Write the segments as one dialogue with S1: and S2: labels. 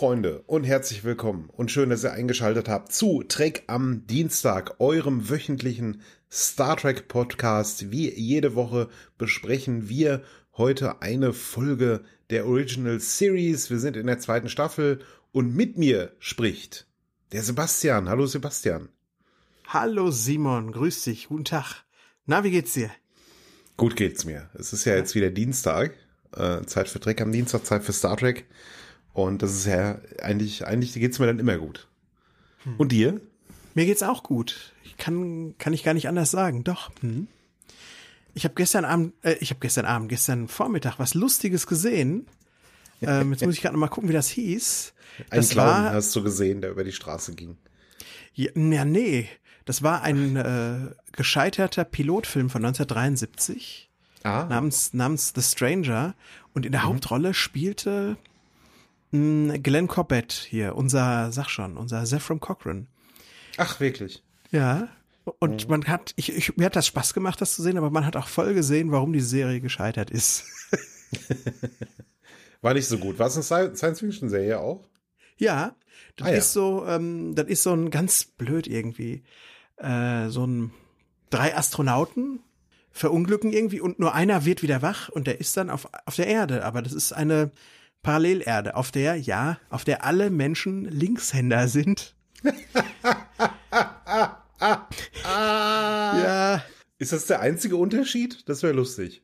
S1: Freunde und herzlich willkommen und schön, dass ihr eingeschaltet habt zu Trek am Dienstag, eurem wöchentlichen Star Trek Podcast. Wie jede Woche besprechen wir heute eine Folge der Original Series. Wir sind in der zweiten Staffel und mit mir spricht der Sebastian. Hallo Sebastian.
S2: Hallo Simon, grüß dich, guten Tag. Na, wie geht's dir?
S1: Gut geht's mir. Es ist ja jetzt wieder Dienstag. Äh, Zeit für Trek am Dienstag, Zeit für Star Trek. Und das ist ja eigentlich, eigentlich geht's mir dann immer gut. Hm. Und dir?
S2: Mir geht's auch gut. Ich kann, kann ich gar nicht anders sagen. Doch. Hm. Ich habe gestern Abend, äh, ich habe gestern Abend, gestern Vormittag was Lustiges gesehen. Ähm, jetzt muss ich gerade noch mal gucken, wie das hieß.
S1: Ein
S2: Das
S1: Clown
S2: war-
S1: hast du gesehen, der über die Straße ging.
S2: Ja, ja, nee. Das war ein äh, gescheiterter Pilotfilm von 1973
S1: Ah,
S2: namens, namens The Stranger. Und in der Hauptrolle spielte Glenn Corbett hier, unser, sag schon, unser Zephram Cochran.
S1: ach wirklich.
S2: Ja. Und man hat, ich, ich, mir hat das Spaß gemacht, das zu sehen, aber man hat auch voll gesehen, warum die Serie gescheitert ist.
S1: War nicht so gut. War es eine Science-Fiction-Serie auch?
S2: ja, das
S1: Ah, ja.
S2: ist so, ähm, das ist so ein ganz blöd irgendwie. Äh, so ein drei Astronauten verunglücken irgendwie und nur einer wird wieder wach und der ist dann auf, auf der Erde. Aber das ist eine Parallelerde, auf der, ja, auf der alle Menschen Linkshänder sind. ja,
S1: Ist das der einzige Unterschied? Das wäre lustig.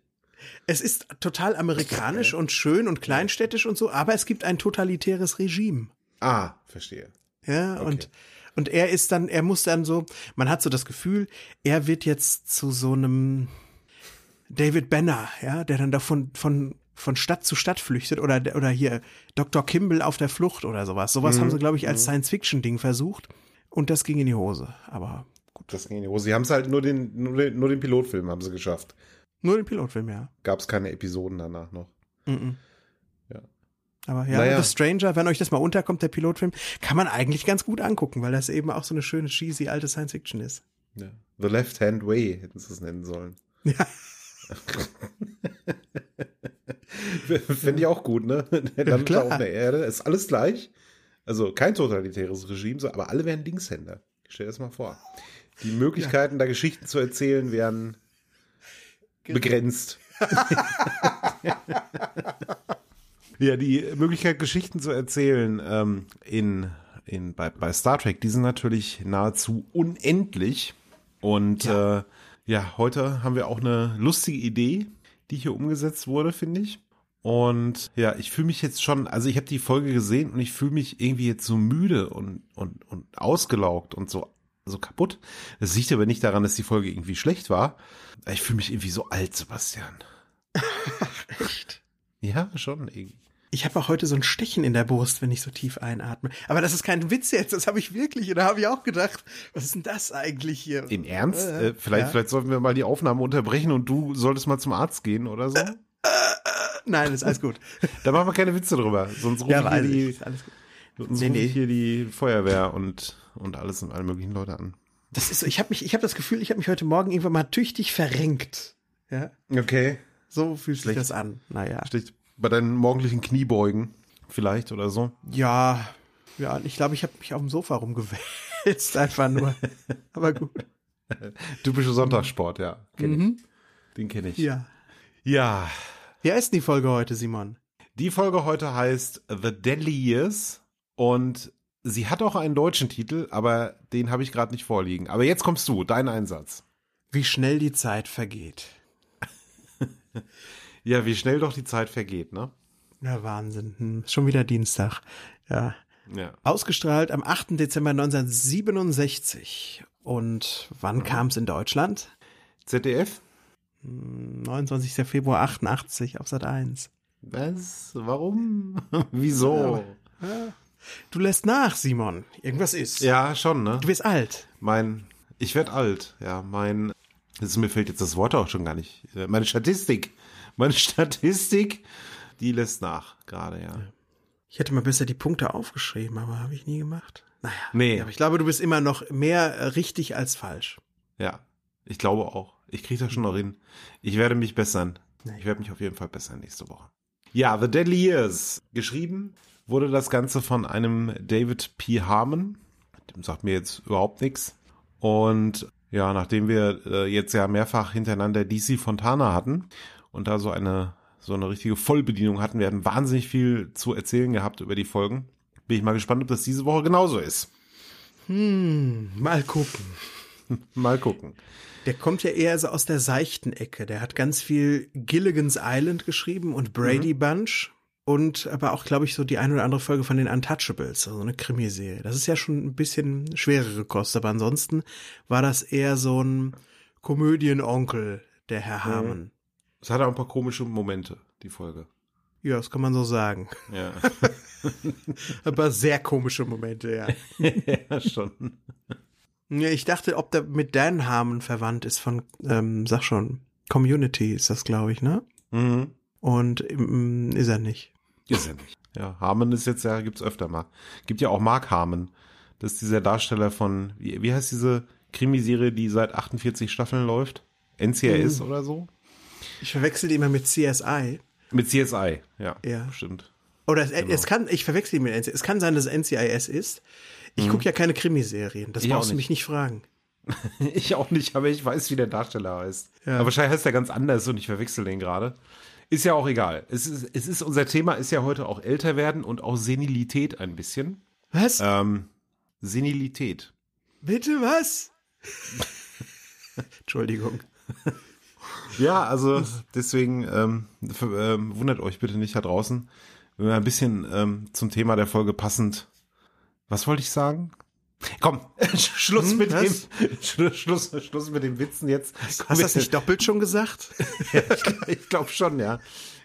S2: Es ist total amerikanisch und schön und kleinstädtisch und so, aber es gibt ein totalitäres Regime.
S1: Ah, verstehe.
S2: Ja, und, und er ist dann, er muss dann so, man hat so das Gefühl, er wird jetzt zu so einem David Banner, ja, der dann davon, von, von Stadt zu Stadt flüchtet oder, oder hier Dr. Kimball auf der Flucht oder sowas. Sowas haben sie, glaube ich, als Science-Fiction-Ding versucht und das ging in die Hose. Aber gut.
S1: Das ging in die Hose. Sie haben es halt nur den, nur den, nur den Pilotfilm haben sie geschafft.
S2: Nur den Pilotfilm, ja.
S1: Gab es keine Episoden danach noch.
S2: Mhm.
S1: Ja.
S2: Aber ja,
S1: Naja.
S2: The Stranger, wenn euch das mal unterkommt, der Pilotfilm, kann man eigentlich ganz gut angucken, weil das eben auch so eine schöne, cheesy alte Science-Fiction ist.
S1: Ja. The Left Hand Way hätten sie es nennen sollen.
S2: Ja.
S1: Finde ich auch gut, ne? Der landet da auf der Erde. Ist alles gleich. Also kein totalitäres Regime, so, aber alle wären Linkshänder. Stell dir das mal vor. Die Möglichkeiten, da Geschichten zu erzählen, wären begrenzt. ja, die Möglichkeit, Geschichten zu erzählen ähm, in, in, bei, bei Star Trek, die sind natürlich nahezu unendlich. Und ja. Äh, ja, heute haben wir auch eine lustige Idee, die hier umgesetzt wurde, finde ich. Und ja, ich fühle mich jetzt schon, also ich habe die Folge gesehen und ich fühle mich irgendwie jetzt so müde und, und, und ausgelaugt und so, so kaputt. Das liegt aber nicht daran, dass die Folge irgendwie schlecht war. Ich fühle mich irgendwie so alt, Sebastian.
S2: Echt?
S1: Ja, schon irgendwie.
S2: Ich habe auch heute so ein Stechen in der Brust, wenn ich so tief einatme. Aber das ist kein Witz jetzt, das habe ich wirklich. Und da habe ich auch gedacht, was ist denn das eigentlich hier?
S1: Im Ernst?
S2: Äh,
S1: Äh, vielleicht,
S2: ja.
S1: vielleicht sollten wir mal die Aufnahme unterbrechen und du solltest mal zum Arzt gehen oder so.
S2: Nein, ist alles gut.
S1: Da machen wir keine Witze drüber. Sonst rufe
S2: ja,
S1: ich. die, sonst
S2: Nee, nee.
S1: hier die Feuerwehr und, und alles und alle möglichen Leute an.
S2: Das ist so, ich habe mich, ich habe das Gefühl, ich habe mich heute Morgen irgendwann mal tüchtig verrenkt. Ja,
S1: Okay.
S2: so fühlt sich
S1: Schlecht.
S2: das an. Naja.
S1: Steht bei deinen morgendlichen Kniebeugen vielleicht oder so.
S2: Ja, ja, ich glaube, ich habe mich auf dem Sofa rumgewälzt, einfach nur. Aber gut.
S1: Typische Sonntagssport, ja. Kenn ich. Den kenne ich.
S2: Ja.
S1: ja.
S2: Wie heißt denn die Folge heute, Simon?
S1: Die Folge heute heißt The Deadly Years und sie hat auch einen deutschen Titel, aber den habe ich gerade nicht vorliegen. Aber jetzt kommst du, dein Einsatz.
S2: Wie schnell die Zeit vergeht.
S1: Ja, wie schnell doch die Zeit vergeht, ne?
S2: Ja, Wahnsinn. Hm, schon wieder Dienstag. Ja.
S1: Ja.
S2: Ausgestrahlt am 8. Dezember 1967. Und wann kam es in Deutschland?
S1: ZDF?
S2: 29. Februar 88 auf Sat 1.
S1: Was? Warum? Wieso?
S2: Du lässt nach, Simon. Irgendwas ist.
S1: Ja, schon, ne?
S2: Du bist alt.
S1: Mein, ich werd alt, ja, mein, das, mir fällt jetzt das Wort auch schon gar nicht. Äh, Meine Statistik, meine Statistik, die lässt nach, gerade, ja.
S2: Ich hätte mal besser die Punkte aufgeschrieben, aber habe ich nie gemacht. Naja.
S1: Nee.
S2: Aber ich glaube, du bist immer noch mehr äh, richtig als falsch.
S1: Ja, ich glaube auch. Ich kriege das schon noch hin. Ich werde mich bessern. Ich werde mich auf jeden Fall bessern nächste Woche. Ja, The Deadly Years. Geschrieben wurde das Ganze von einem David P. Harmon. Dem sagt mir jetzt überhaupt nichts. Und ja, nachdem wir äh, jetzt ja mehrfach hintereinander DC Fontana hatten und da so eine so eine richtige Vollbedienung hatten, wir hatten wahnsinnig viel zu erzählen gehabt über die Folgen. Bin ich mal gespannt, ob das diese Woche genauso ist.
S2: Hm, mal gucken.
S1: Mal gucken.
S2: Der kommt ja eher so aus der seichten Ecke. Der hat ganz viel Gilligan's Island geschrieben und Brady Bunch und aber auch, glaube ich, so die eine oder andere Folge von den Untouchables, also eine Krimiserie. Das ist ja schon ein bisschen schwerere Kost, aber ansonsten war das eher so ein Komödienonkel, der Herr Harmon.
S1: Es hatte auch ein paar komische Momente, die Folge.
S2: Ja, das kann man so sagen.
S1: Ja,
S2: Aber sehr komische Momente, ja.
S1: ja schon.
S2: Ja, ich dachte, ob der mit Dan Harmon verwandt ist von, ähm, sag schon, Community ist das, glaube ich, ne?
S1: Mhm.
S2: Und ähm, ist er nicht.
S1: Ist er nicht. Ja, Harmon ist jetzt ja, gibt's öfter mal. Gibt ja auch Mark Harmon. Das ist dieser Darsteller von, wie, wie heißt diese Krimiserie, die seit 48 Staffeln läuft? NCIS oder so?
S2: Ich verwechsel die immer mit CSI.
S1: Mit CSI, ja.
S2: Ja.
S1: Stimmt.
S2: Oder es, es kann, ich verwechsel die mit NCIS. Es kann sein, dass es NCIS ist. Ich gucke ja keine Krimiserien. Das
S1: Ich auch
S2: brauchst du mich nicht fragen.
S1: Ich auch nicht, aber ich weiß, wie der Darsteller heißt.
S2: Ja.
S1: Aber wahrscheinlich heißt er ganz anders und ich verwechsel den gerade. Ist ja auch egal. Es ist, es ist, unser Thema ist ja heute auch älter werden und auch Senilität ein bisschen.
S2: Was?
S1: Ähm, Senilität.
S2: Bitte was? Entschuldigung.
S1: Ja, also deswegen ähm, ähm, wundert euch bitte nicht da draußen, wenn wir ein bisschen ähm, zum Thema der Folge passend. Was wollte ich sagen? Komm, Schluss
S2: Hm,
S1: mit
S2: was?
S1: dem Schluss, Schluss, Schluss mit dem Witzen jetzt.
S2: Hast du das nicht doppelt schon gesagt?
S1: ich glaube schon, ja.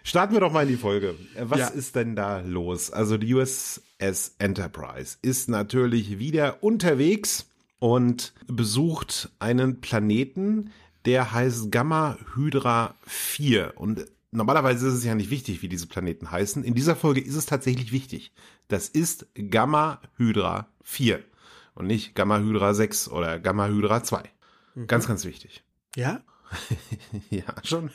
S1: Starten wir doch mal in die Folge. Äh, Was
S2: Ja.
S1: ist denn da los? Also die USS Enterprise ist natürlich wieder unterwegs und besucht einen Planeten, der heißt Gamma Hydra 4. Und normalerweise ist es ja nicht wichtig, wie diese Planeten heißen. In dieser Folge ist es tatsächlich wichtig. Das ist Gamma Hydra 4 und nicht Gamma Hydra 6 oder Gamma Hydra 2. Ganz, ganz wichtig.
S2: Ja?
S1: Ja, schon.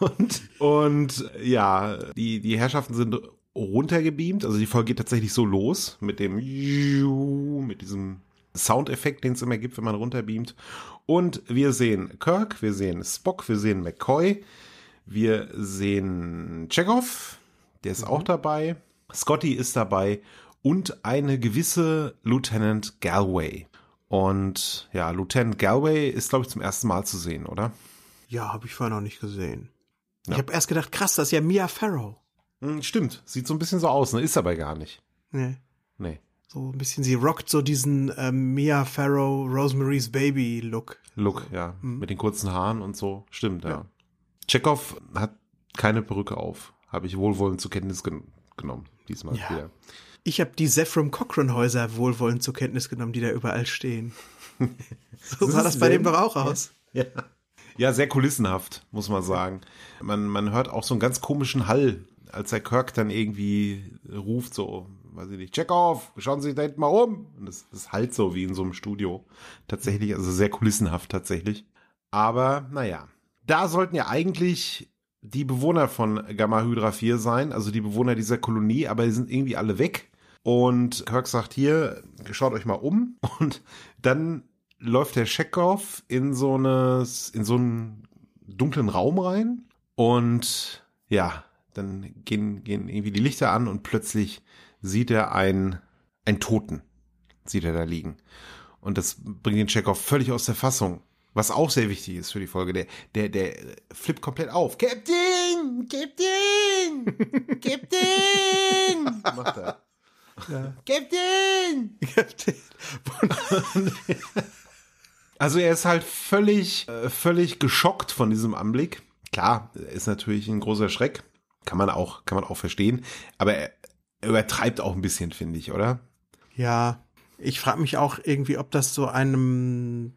S1: Und, und ja, die, die Herrschaften sind runtergebeamt. Also die Folge geht tatsächlich so los mit dem mit diesem Soundeffekt, den es immer gibt, wenn man runterbeamt. Und wir sehen Kirk, wir sehen Spock, wir sehen McCoy, wir sehen Chekhov, der ist auch dabei. Scotty ist dabei und eine gewisse Lieutenant Galway. Und ja, Lieutenant Galway ist, glaube ich, zum ersten Mal zu sehen, oder?
S2: Ja, habe ich vorher noch nicht gesehen. Ich habe erst gedacht, krass, das ist ja Mia Farrow.
S1: Hm, stimmt, sieht so ein bisschen so aus, ne? Ist aber gar nicht.
S2: Nee. So ein bisschen, sie rockt so diesen ähm, Mia Farrow, Rosemary's Baby Look.
S1: Look, ja. Mit den kurzen Haaren und so. Stimmt, ja. Chekhov hat keine Perücke auf. Habe ich wohlwollend zur Kenntnis gen genommen. Diesmal
S2: Ja.
S1: wieder.
S2: Ich habe die Zephram Cochrane Häuser wohlwollend zur Kenntnis genommen, die da überall stehen. so sah das bei dem doch auch aus.
S1: Ja. Ja, sehr kulissenhaft, muss man sagen. Man, man hört auch so einen ganz komischen Hall, als der Kirk dann irgendwie ruft, so, weiß ich nicht, check auf, schauen Sie sich da hinten mal um. Und das, das halt so wie in so einem Studio. Tatsächlich, also sehr kulissenhaft tatsächlich. Aber, naja. Da sollten ja eigentlich die Bewohner von Gamma Hydra 4 sein, also die Bewohner dieser Kolonie, aber die sind irgendwie alle weg. Und Kirk sagt hier, schaut euch mal um. Und dann läuft der Chekhov in so eine, in so einen dunklen Raum rein. Und ja, dann gehen, gehen irgendwie die Lichter an und plötzlich sieht er einen, einen Toten, sieht er da liegen. Und das bringt den Chekhov völlig aus der Fassung. Was auch sehr wichtig ist für die Folge. Der, der, der flippt komplett auf. Captain! Captain! Captain! Macht er.
S2: Ja.
S1: Captain! also er ist halt völlig, äh, völlig geschockt von diesem Anblick. Klar, ist natürlich ein großer Schreck. Kann man auch, kann man auch verstehen. Aber er übertreibt auch ein bisschen, finde ich, oder?
S2: Ja, ich frage mich auch irgendwie, ob das so einem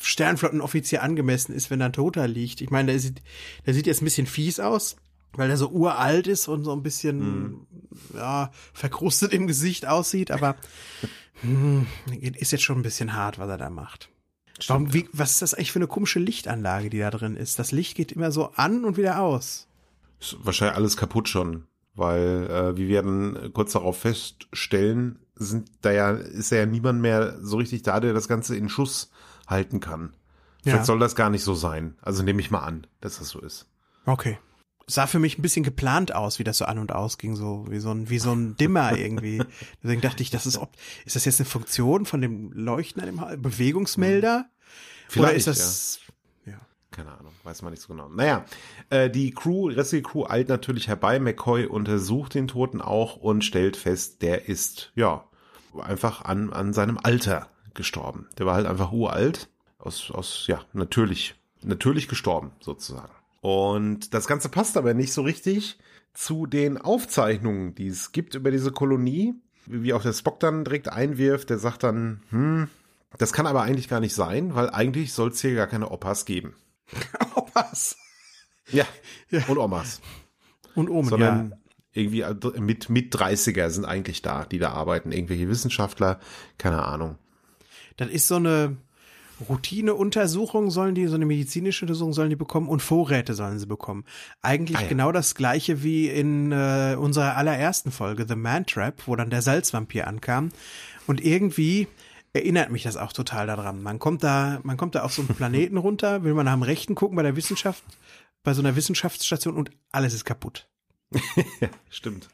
S2: Sternflottenoffizier angemessen ist, wenn da ein Toter liegt. Ich meine, der sieht, der sieht jetzt ein bisschen fies aus, weil er so uralt ist und so ein bisschen, mm. ja, verkrustet im Gesicht aussieht, aber hm, ist jetzt schon ein bisschen hart, was er da macht. Warum, wie, was ist das eigentlich für eine komische Lichtanlage, die da drin ist? Das Licht geht immer so an und wieder aus.
S1: Ist wahrscheinlich alles kaputt schon, weil, äh, wie wir dann kurz darauf feststellen, sind da ja, ist ja niemand mehr so richtig da, der das Ganze in Schuss halten kann. Ja. Vielleicht soll das gar nicht so sein. Also nehme ich mal an, dass das so ist.
S2: Okay. Sah für mich ein bisschen geplant aus, wie das so an und aus ging, so wie so ein, wie so ein Dimmer irgendwie. Deswegen dachte ich, das ist, ob, ist das jetzt eine Funktion von dem Leuchten an dem? Bewegungsmelder?
S1: Vielleicht Oder ist das, ja. Keine Ahnung, weiß man nicht so genau. Naja, äh, die Crew, restliche Crew eilt natürlich herbei. McCoy untersucht den Toten auch und stellt fest, der ist, ja, einfach an, an seinem Alter gestorben. Der war halt einfach uralt. Aus, aus, ja, natürlich, natürlich gestorben, sozusagen. Und das Ganze passt aber nicht so richtig zu den Aufzeichnungen, die es gibt über diese Kolonie, wie auch der Spock dann direkt einwirft. Der sagt dann, hm, das kann aber eigentlich gar nicht sein, weil eigentlich soll es hier gar keine Opas geben.
S2: Opas?
S1: Ja, ja. und Omas.
S2: Und Omen,
S1: Sondern ja. irgendwie mit, mit 30er sind eigentlich da, die da arbeiten. Irgendwelche Wissenschaftler, keine Ahnung.
S2: Das ist so eine Routineuntersuchung sollen die, so eine medizinische Untersuchung sollen die bekommen und Vorräte sollen sie bekommen. Eigentlich ah, ja. genau das gleiche wie in äh, unserer allerersten Folge, The Man Trap, wo dann der Salzvampir ankam. Und irgendwie erinnert mich das auch total daran. Man kommt da, man kommt da auf so einen Planeten runter, will man nach dem Rechten gucken bei der Wissenschaft, bei so einer Wissenschaftsstation und alles ist kaputt.
S1: Stimmt.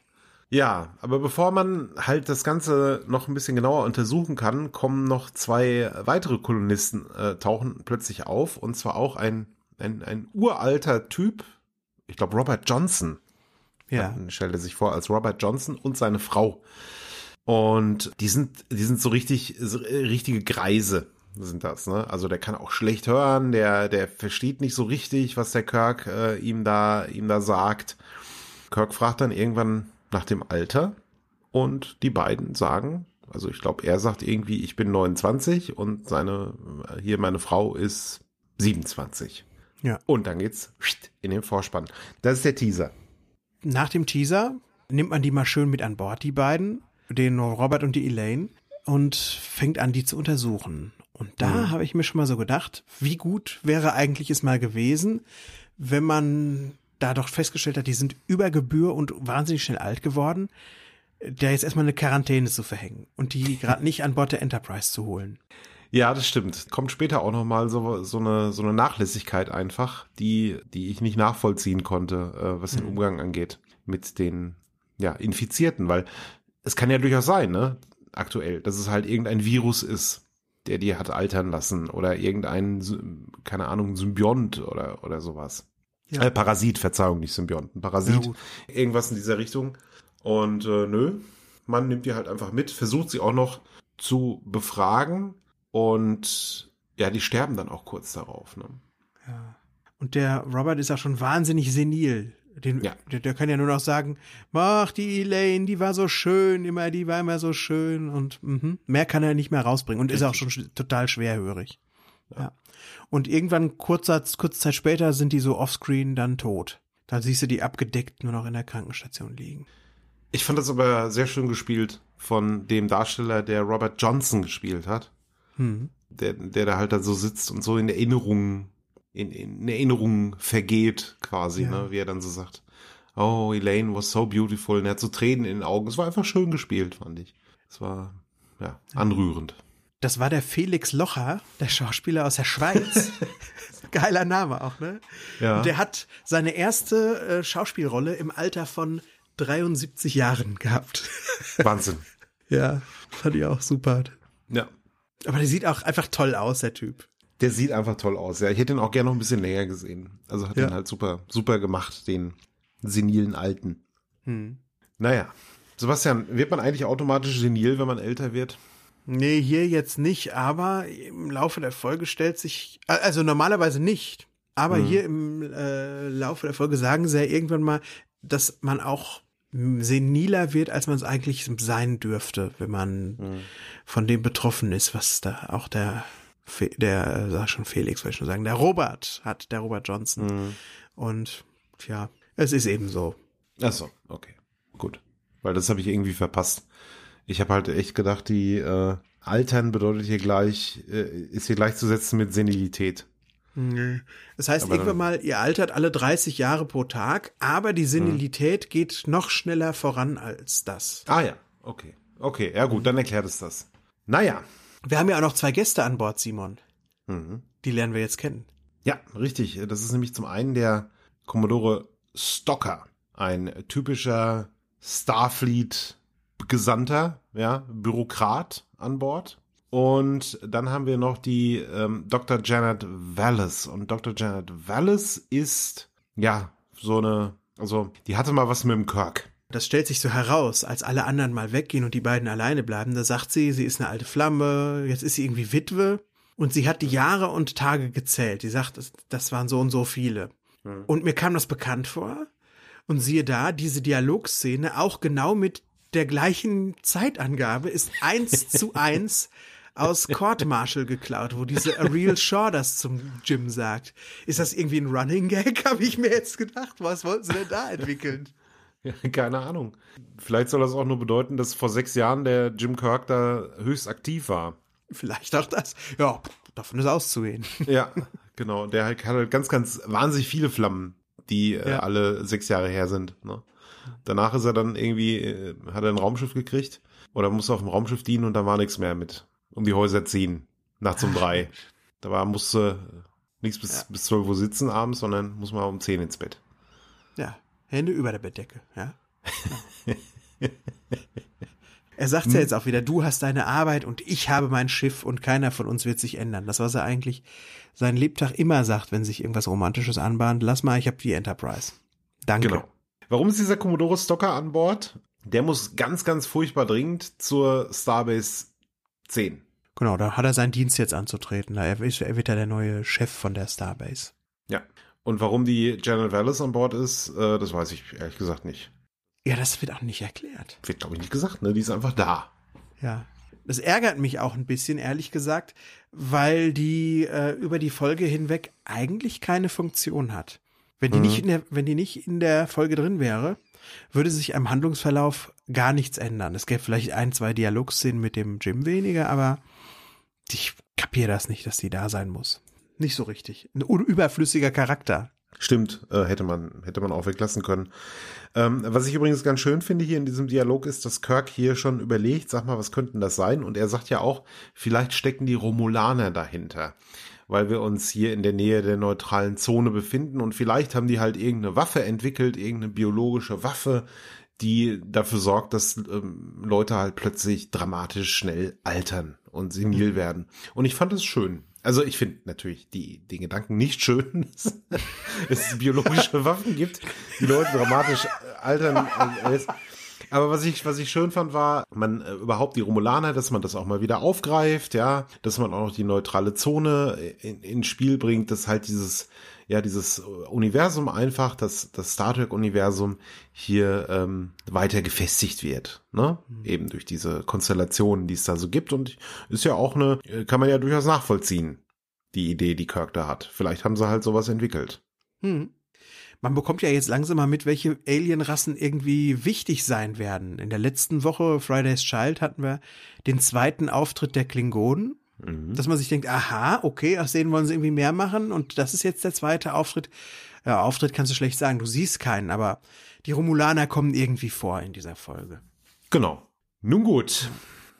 S1: Ja, aber bevor man halt das Ganze noch ein bisschen genauer untersuchen kann, kommen noch zwei weitere Kolonisten, äh, tauchen plötzlich auf. Und zwar auch ein, ein, ein uralter Typ, ich glaube Robert Johnson. Ja. Stellt er sich vor als Robert Johnson und seine Frau. Und die sind, die sind so richtig, so richtige Greise sind das, ne? Also der kann auch schlecht hören, der, der versteht nicht so richtig, was der Kirk äh, ihm da, ihm da sagt. Kirk fragt dann irgendwann, nach dem Alter und die beiden sagen, also ich glaube, er sagt irgendwie, ich bin 29 und seine, hier meine Frau ist 27. Ja. Und dann geht's in den Vorspann. Das ist der Teaser.
S2: Nach dem Teaser nimmt man die mal schön mit an Bord, die beiden, den Robert und die Elaine, und fängt an, die zu untersuchen. Und da mhm. habe ich mir schon mal so gedacht, wie gut wäre eigentlich es mal gewesen, wenn man da doch festgestellt hat, die sind über Gebühr und wahnsinnig schnell alt geworden, da jetzt erstmal eine Quarantäne zu verhängen und die gerade nicht an Bord der Enterprise zu holen.
S1: Ja, das stimmt. Kommt später auch nochmal so, so, eine, so eine Nachlässigkeit einfach, die, die ich nicht nachvollziehen konnte, äh, was den mhm. Umgang angeht mit den ja, Infizierten, weil es kann ja durchaus sein, ne, aktuell, dass es halt irgendein Virus ist, der die hat altern lassen oder irgendein, keine Ahnung, Symbiont oder, oder sowas. Ja. Äh, Parasit, Verzeihung, nicht Symbionten. Parasit, ja, irgendwas in dieser Richtung. Und äh, nö, man nimmt die halt einfach mit, versucht sie auch noch zu befragen und ja, die sterben dann auch kurz darauf. Ne?
S2: Ja. Und der Robert ist auch schon wahnsinnig senil. Den, ja. der, der kann ja nur noch sagen, mach die Elaine, die war so schön, immer, die war immer so schön und mh, mehr kann er nicht mehr rausbringen und ist auch schon total schwerhörig. Ja. ja. Und irgendwann kurzer, kurze Zeit später sind die so offscreen dann tot. Da siehst du die abgedeckt nur noch in der Krankenstation liegen.
S1: Ich fand das aber sehr schön gespielt von dem Darsteller, der Robert Johnson gespielt hat. Hm. Der, der da halt da so sitzt und so in Erinnerungen, in, in Erinnerungen vergeht, quasi, ja. ne, wie er dann so sagt. Oh, Elaine was so beautiful. Und er hat so Tränen in den Augen. Es war einfach schön gespielt, fand ich. Es war, ja, anrührend.
S2: Das war der Felix Locher, der Schauspieler aus der Schweiz. Geiler Name auch, ne? Ja. Und der hat seine erste äh, Schauspielrolle im Alter von 73 Jahren gehabt.
S1: Wahnsinn.
S2: ja, fand ich auch super.
S1: Ja.
S2: Aber der sieht auch einfach toll aus, der Typ.
S1: Der sieht einfach toll aus, ja. Ich hätte ihn auch gerne noch ein bisschen länger gesehen. Also hat ja. ihn halt super, super gemacht, den senilen Alten. Hm. Naja, Sebastian, wird man eigentlich automatisch senil, wenn man älter wird?
S2: Nee, hier jetzt nicht, aber im Laufe der Folge stellt sich, also normalerweise nicht, aber mhm. hier im äh, Laufe der Folge sagen sie ja irgendwann mal, dass man auch seniler wird, als man es eigentlich sein dürfte, wenn man mhm. von dem betroffen ist, was da auch der, der, sag schon Felix, wollte ich schon sagen, der Robert hat, der Robert Johnson. Mhm. Und ja, es ist eben so.
S1: Ach so, okay, gut. Weil das habe ich irgendwie verpasst. Ich habe halt echt gedacht, die äh, Altern bedeutet hier gleich, äh, ist hier gleichzusetzen mit Senilität.
S2: Nee. Das heißt, aber irgendwann mal, ihr altert alle 30 Jahre pro Tag, aber die Senilität hm. geht noch schneller voran als das.
S1: Ah ja, okay. Okay, ja gut, dann erklärt es das. Naja.
S2: Wir haben ja auch noch zwei Gäste an Bord, Simon. Mhm. Die lernen wir jetzt kennen.
S1: Ja, richtig. Das ist nämlich zum einen der Commodore Stocker, ein typischer Starfleet-Gesandter, ja, Bürokrat an Bord. Und dann haben wir noch die ähm, Dr. Janet Wallace. Und Dr. Janet Wallace ist, ja, so eine, also die hatte mal was mit dem Kirk.
S2: Das stellt sich so heraus, als alle anderen mal weggehen und die beiden alleine bleiben. Da sagt sie, sie ist eine alte Flamme, jetzt ist sie irgendwie Witwe. Und sie hat die Jahre und Tage gezählt. Die sagt, das waren so und so viele. Hm. Und mir kam das bekannt vor. Und siehe da, diese Dialogszene auch genau mit der gleichen Zeitangabe ist eins zu eins aus Court Martial geklaut, wo diese Ariel Shaw das zum Jim sagt. Ist das irgendwie ein Running Gag, habe ich mir jetzt gedacht. Was wollten sie denn da entwickeln?
S1: Ja, keine Ahnung. Vielleicht soll das auch nur bedeuten, dass vor sechs Jahren der Jim Kirk da höchst aktiv war.
S2: Vielleicht auch das. Ja, davon ist auszugehen.
S1: Ja, genau. Der hat halt ganz, ganz wahnsinnig viele Flammen, die äh, ja. alle sechs Jahre her sind. Ne? Danach ist er dann irgendwie, äh, hat er ein Raumschiff gekriegt oder musste auf dem Raumschiff dienen und da war nichts mehr mit um die Häuser ziehen. Nachts um drei. Da war, musste nichts bis, ja. bis 12 Uhr sitzen abends, sondern muss man um 10 ins Bett.
S2: Ja, Hände über der Bettdecke, ja. er sagt ja jetzt auch wieder, du hast deine Arbeit und ich habe mein Schiff und keiner von uns wird sich ändern. Das, was er eigentlich seinen Lebtag immer sagt, wenn sich irgendwas Romantisches anbahnt, lass mal, ich habe die Enterprise. Danke. Genau.
S1: Warum ist dieser Commodore Stocker an Bord? Der muss ganz, ganz furchtbar dringend zur Starbase 10.
S2: Genau, da hat er seinen Dienst jetzt anzutreten. Er, ist, er wird ja der neue Chef von der Starbase.
S1: Und warum die Janet Wallace an Bord ist, äh, das weiß ich ehrlich gesagt nicht.
S2: Ja, das wird auch nicht erklärt.
S1: Wird, glaube ich, nicht gesagt, ne? Die ist einfach da.
S2: Ja. Das ärgert mich auch ein bisschen, ehrlich gesagt, weil die äh, über die Folge hinweg eigentlich keine Funktion hat. Wenn die, mhm. nicht in der, wenn die nicht in der Folge drin wäre, würde sich am Handlungsverlauf gar nichts ändern. Es gäbe vielleicht ein, zwei Dialogszenen mit dem Jim weniger, aber ich kapiere das nicht, dass die da sein muss. Nicht so richtig. Ein überflüssiger Charakter.
S1: Stimmt, äh, hätte man hätte man auch weglassen können. Ähm, was ich übrigens ganz schön finde hier in diesem Dialog ist, dass Kirk hier schon überlegt, sag mal, was könnten das sein? Und er sagt ja auch, vielleicht stecken die Romulaner dahinter, weil wir uns hier in der Nähe der neutralen Zone befinden und vielleicht haben die halt irgendeine Waffe entwickelt, irgendeine biologische Waffe, die dafür sorgt, dass ähm, Leute halt plötzlich dramatisch schnell altern und senil mhm. werden. Und ich fand es schön. Also ich finde natürlich die, die Gedanken nicht schön, dass es biologische Waffen gibt, die Leute dramatisch äh, altern. Aber was ich, was ich schön fand, war, man äh, überhaupt die Romulaner, dass man das auch mal wieder aufgreift, ja, dass man auch noch die neutrale Zone in, ins Spiel bringt, dass halt dieses ja dieses Universum einfach, das, das Star Trek-Universum hier ähm, weiter gefestigt wird. Ne? Mhm. Eben durch diese Konstellationen, die es da so gibt. Und ist ja auch eine, kann man ja durchaus nachvollziehen, die Idee, die Kirk da hat. Vielleicht haben sie halt sowas entwickelt.
S2: Hm. Man bekommt ja jetzt langsam mal mit, welche Alienrassen irgendwie wichtig sein werden. In der letzten Woche, Friday's Child, hatten wir den zweiten Auftritt der Klingonen. Mhm. Dass man sich denkt, aha, okay, aus denen wollen sie irgendwie mehr machen und das ist jetzt der zweite Auftritt. Ja, Auftritt kannst du schlecht sagen, du siehst keinen, aber die Romulaner kommen irgendwie vor in dieser Folge.
S1: Genau. Nun gut.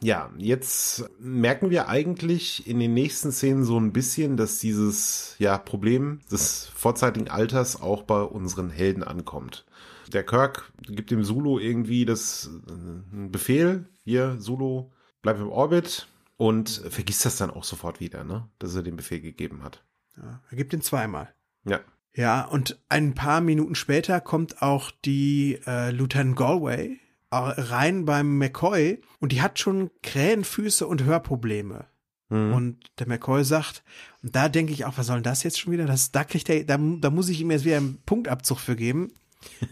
S1: Ja, jetzt merken wir eigentlich in den nächsten Szenen so ein bisschen, dass dieses ja, Problem des vorzeitigen Alters auch bei unseren Helden ankommt. Der Kirk gibt dem Zulu irgendwie das äh, Befehl, hier, Zulu, bleib im Orbit, und vergisst das dann auch sofort wieder, ne? Dass er den Befehl gegeben hat.
S2: Ja, er gibt ihn zweimal.
S1: Ja.
S2: Ja, und ein paar Minuten später kommt auch die äh, Lieutenant Galway rein beim McCoy und die hat schon Krähenfüße und Hörprobleme. Mhm. Und der McCoy sagt, und da denke ich auch, was soll denn das jetzt schon wieder? Das, da kriegt er, da, da muss ich ihm jetzt wieder einen Punktabzug für geben.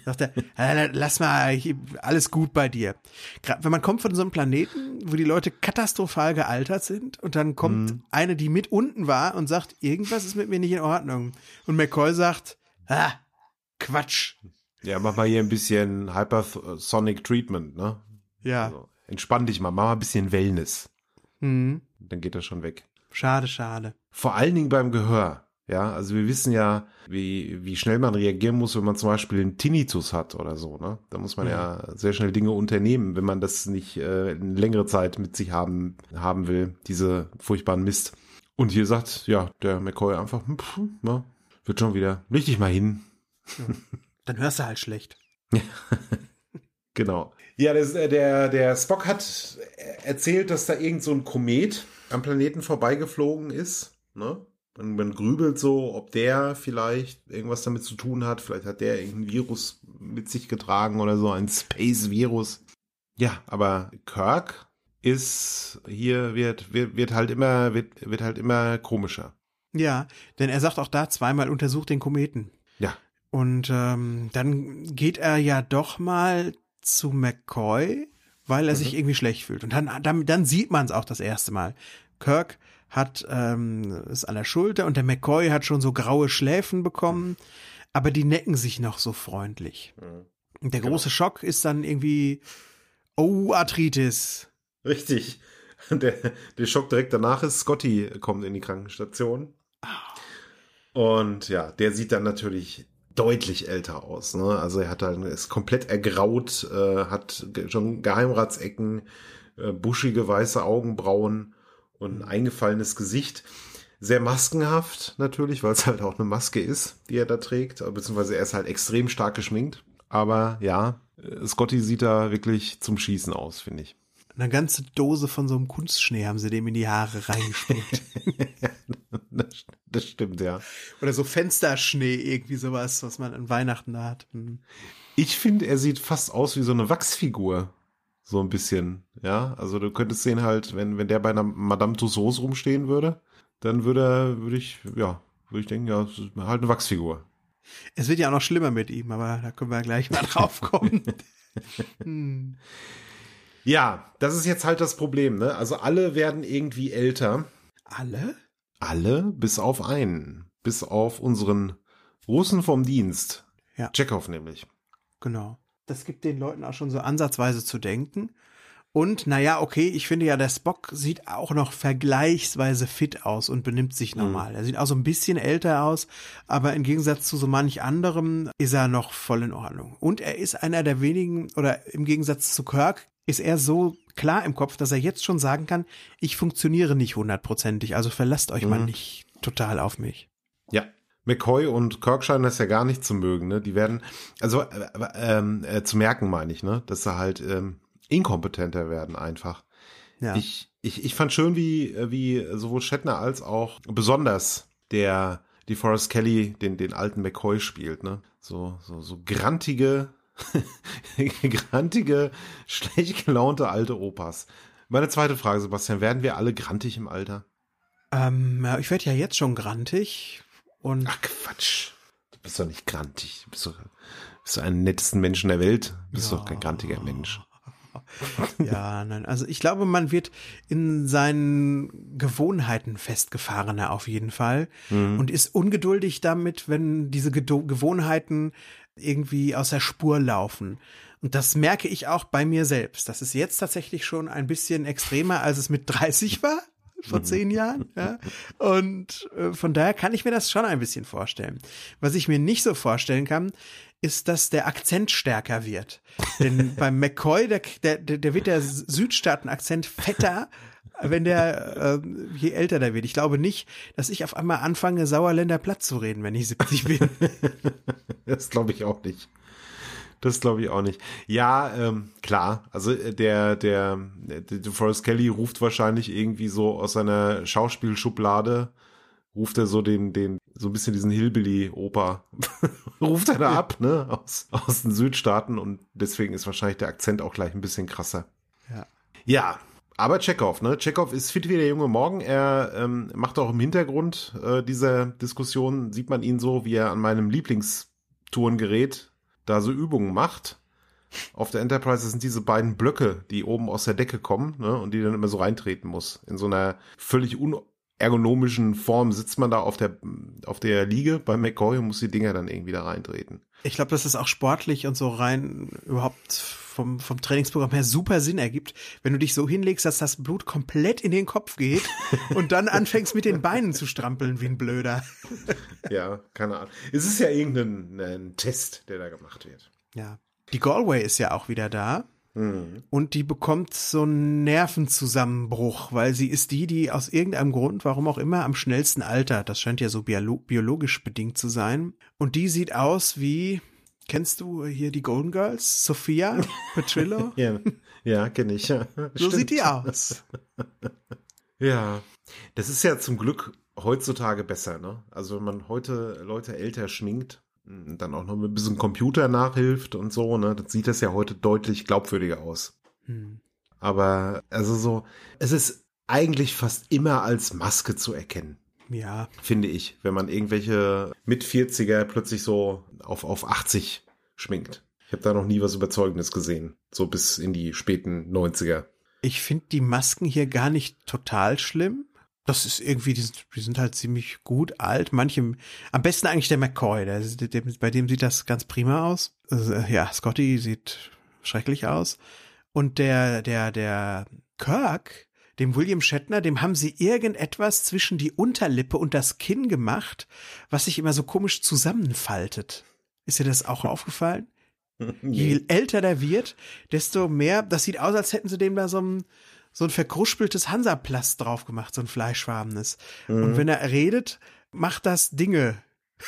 S2: Sagt er, lass mal, alles gut bei dir. Wenn man kommt von so einem Planeten, wo die Leute katastrophal gealtert sind und dann kommt mhm. eine, die mit unten war und sagt, irgendwas ist mit mir nicht in Ordnung. Und McCoy sagt, ah, Quatsch.
S1: Ja, mach mal hier ein bisschen Hypersonic Treatment, ne?
S2: Ja. Also,
S1: entspann dich mal, mach mal ein bisschen Wellness. Mhm. Dann geht das schon weg.
S2: Schade, schade.
S1: Vor allen Dingen beim Gehör. Ja, also wir wissen ja, wie, wie schnell man reagieren muss, wenn man zum Beispiel einen Tinnitus hat oder so. Ne? Da muss man ja, ja sehr schnell Dinge unternehmen, wenn man das nicht äh, längere Zeit mit sich haben, haben will, diese furchtbaren Mist. Und hier sagt, ja, der McCoy einfach, hm, pff, na, wird schon wieder, leg dich mal hin.
S2: Ja. Dann hörst du halt schlecht.
S1: genau. Ja, das, äh, der, der Spock hat erzählt, dass da irgend so ein Komet am Planeten vorbeigeflogen ist. Ne? Man, man grübelt so, ob der vielleicht irgendwas damit zu tun hat. Vielleicht hat der irgendein Virus mit sich getragen oder so, ein Space-Virus. Ja, aber Kirk ist hier, wird, wird, wird halt immer, wird, wird halt immer komischer.
S2: Ja, denn er sagt auch da zweimal untersucht den Kometen.
S1: Ja.
S2: Und ähm, dann geht er ja doch mal zu McCoy, weil er mhm. sich irgendwie schlecht fühlt. Und dann, dann, dann sieht man es auch das erste Mal. Kirk hat ähm, ist an der Schulter und der McCoy hat schon so graue Schläfen bekommen, aber die necken sich noch so freundlich. Mhm. Und der genau. große Schock ist dann irgendwie, oh, Arthritis.
S1: Richtig. Der, der Schock direkt danach ist, Scotty kommt in die Krankenstation. Und ja, der sieht dann natürlich deutlich älter aus. Ne? Also er hat dann ist komplett ergraut, äh, hat schon Geheimratsecken, äh, buschige weiße Augenbrauen und ein eingefallenes Gesicht. Sehr maskenhaft natürlich, weil es halt auch eine Maske ist, die er da trägt, beziehungsweise er ist halt extrem stark geschminkt. Aber ja, Scotty sieht da wirklich zum Schießen aus, finde ich.
S2: Eine ganze Dose von so einem Kunstschnee haben sie dem in die Haare reingespielt.
S1: das, das, stimmt, ja.
S2: Oder so Fensterschnee, irgendwie sowas, was man an Weihnachten da hat. Hm.
S1: Ich finde, er sieht fast aus wie so eine Wachsfigur. So ein bisschen, ja. Also du könntest sehen halt, wenn, wenn der bei einer Madame Tussauds rumstehen würde, dann würde er, würde ich, ja, würde ich denken, ja, halt eine Wachsfigur.
S2: Es wird ja auch noch schlimmer mit ihm, aber da können wir gleich mal drauf kommen.
S1: hm. Ja, das ist jetzt halt das Problem, ne? Also alle werden irgendwie älter.
S2: Alle?
S1: Alle, bis auf einen. Bis auf unseren Russen vom Dienst.
S2: Ja.
S1: Chekhov nämlich.
S2: Genau das gibt den Leuten auch schon so ansatzweise zu denken. Und naja, okay, ich finde ja, der Spock sieht auch noch vergleichsweise fit aus und benimmt sich mhm. normal. Mhm. Er sieht auch so ein bisschen älter aus, aber im Gegensatz zu so manch anderem ist er noch voll in Ordnung. Und er ist einer der wenigen, oder im Gegensatz zu Kirk, ist er so klar im Kopf, dass er jetzt schon sagen kann, ich funktioniere nicht hundertprozentig, also verlasst euch mhm. mal nicht total auf mich.
S1: Ja, McCoy und Kirk scheinen das ja gar nicht zu mögen, ne? Die werden, also äh, ähm, äh, zu merken, meine ich, ne? Dass sie halt ähm, inkompetenter werden einfach. Ja. Ich, ich, ich fand schön, wie, wie sowohl Shatner als auch besonders der die Forrest Kelly den, den alten McCoy spielt, ne? So, so, so grantige, grantige, schlecht gelaunte alte Opas. Meine zweite Frage, Sebastian, werden wir alle grantig im Alter?
S2: Ähm, ja, ich werde ja jetzt schon grantig. Und
S1: Ach Quatsch. Du bist doch nicht grantig. Du bist doch, bist doch ein nettesten Menschen der Welt. Du bist ja. doch kein grantiger Mensch.
S2: ja, nein. Also ich glaube, man wird in seinen Gewohnheiten festgefahrener auf jeden Fall mhm. und ist ungeduldig damit, wenn diese Ge Gewohnheiten irgendwie aus der Spur laufen. Und das merke ich auch bei mir selbst. Das ist jetzt tatsächlich schon ein bisschen extremer, als es mit 30 war vor mhm. zehn Jahren. Ja? Und äh, von daher kann ich mir das schon ein bisschen vorstellen. Was ich mir nicht so vorstellen kann, ist, dass der Akzent stärker wird. Denn beim McCoy, der, der, der wird der Südstaaten-Akzent fetter, wenn der, äh, je älter der wird. Ich glaube nicht, dass ich auf einmal anfange, Sauerländer Platt zu reden, wenn ich 70 bin.
S1: das glaube ich auch nicht. Das glaube ich auch nicht. Ja, ähm, klar. Also äh, der, der, der Forrest Kelly ruft wahrscheinlich irgendwie so aus seiner Schauspielschublade ruft er so den, den, so ein bisschen diesen Hillbilly-Oper, ruft er da ab, ne, aus, aus den Südstaaten und deswegen ist wahrscheinlich der Akzent auch gleich ein bisschen krasser.
S2: Ja.
S1: Ja, aber Chekhov, ne? Chekhov ist fit wie der junge Morgen. Er ähm, macht auch im Hintergrund äh, dieser Diskussion, sieht man ihn so, wie er an meinem Lieblingstourengerät da so Übungen macht. Auf der Enterprise sind diese beiden Blöcke, die oben aus der Decke kommen, ne? Und die dann immer so reintreten muss. In so einer völlig unergonomischen Form sitzt man da auf der, auf der Liege bei McCoy und muss die Dinger dann irgendwie da reintreten.
S2: Ich glaube, dass es auch sportlich und so rein überhaupt vom, vom Trainingsprogramm her super Sinn ergibt, wenn du dich so hinlegst, dass das Blut komplett in den Kopf geht und dann anfängst mit den Beinen zu strampeln wie ein Blöder.
S1: ja, keine Ahnung. Es ist ja irgendein ein Test, der da gemacht wird.
S2: Ja. Die Galway ist ja auch wieder da.
S1: Mhm.
S2: Und die bekommt so einen Nervenzusammenbruch, weil sie ist die, die aus irgendeinem Grund, warum auch immer, am schnellsten altert. Das scheint ja so biolo biologisch bedingt zu sein. Und die sieht aus wie, kennst du hier die Golden Girls? Sophia Petrillo?
S1: ja, ja kenne ich. Ja.
S2: so
S1: Stimmt.
S2: sieht die aus.
S1: Ja, das ist ja zum Glück heutzutage besser, ne? Also wenn man heute Leute älter schminkt, dann auch noch mit ein bisschen Computer nachhilft und so, ne, dann sieht das ja heute deutlich glaubwürdiger aus.
S2: Hm.
S1: Aber also so, es ist eigentlich fast immer als Maske zu erkennen,
S2: Ja,
S1: finde ich, wenn man irgendwelche mit 40er plötzlich so auf, auf 80 schminkt. Ich habe da noch nie was Überzeugendes gesehen, so bis in die späten 90er.
S2: ich finde die Masken hier gar nicht total schlimm. Das ist irgendwie, die sind, die sind halt ziemlich gut alt. Manche, am besten eigentlich der McCoy, der, der, der, bei dem sieht das ganz prima aus. Also, ja, Scotty sieht schrecklich aus. Und der, der, der Kirk, dem William Shatner, dem haben sie irgendetwas zwischen die Unterlippe und das Kinn gemacht, was sich immer so komisch zusammenfaltet. Ist dir das auch aufgefallen? Je älter der wird, desto mehr, das sieht aus, als hätten sie dem da so ein, so ein verkruspeltes Hansaplast drauf gemacht, so ein fleischfarbenes. Und wenn er redet, macht das Dinge.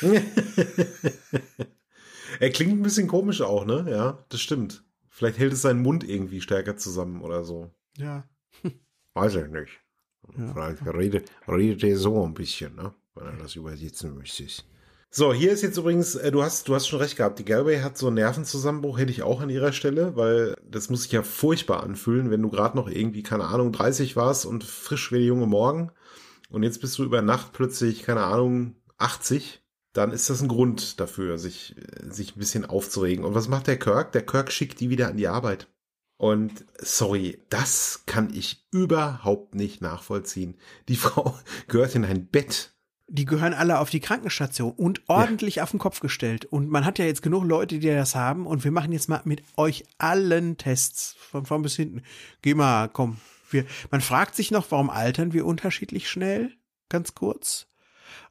S1: er klingt ein bisschen komisch auch, ne? Ja, das stimmt. Vielleicht hält es seinen Mund irgendwie stärker zusammen oder so.
S2: Ja.
S1: Weiß ich nicht.
S2: Ja.
S1: Vielleicht redet, redet er so ein bisschen, ne? Wenn er das übersetzen möchte. So, hier ist jetzt übrigens, äh, du hast, du hast schon recht gehabt, die Galway hat so einen Nervenzusammenbruch, hätte ich auch an ihrer Stelle, weil das muss sich ja furchtbar anfühlen, wenn du gerade noch irgendwie, keine Ahnung, 30 warst und frisch wie der junge Morgen und jetzt bist du über Nacht plötzlich, keine Ahnung, 80, dann ist das ein Grund dafür, sich, sich ein bisschen aufzuregen. Und was macht der Kirk? Der Kirk schickt die wieder an die Arbeit. Und sorry, das kann ich überhaupt nicht nachvollziehen. Die Frau gehört in ein Bett.
S2: Die gehören alle auf die Krankenstation und ordentlich auf den Kopf gestellt. Und man hat ja jetzt genug Leute, die das haben. Und wir machen jetzt mal mit euch allen Tests von vorn bis hinten. Geh mal, komm. Wir, man fragt sich noch, warum altern wir unterschiedlich schnell? Ganz kurz.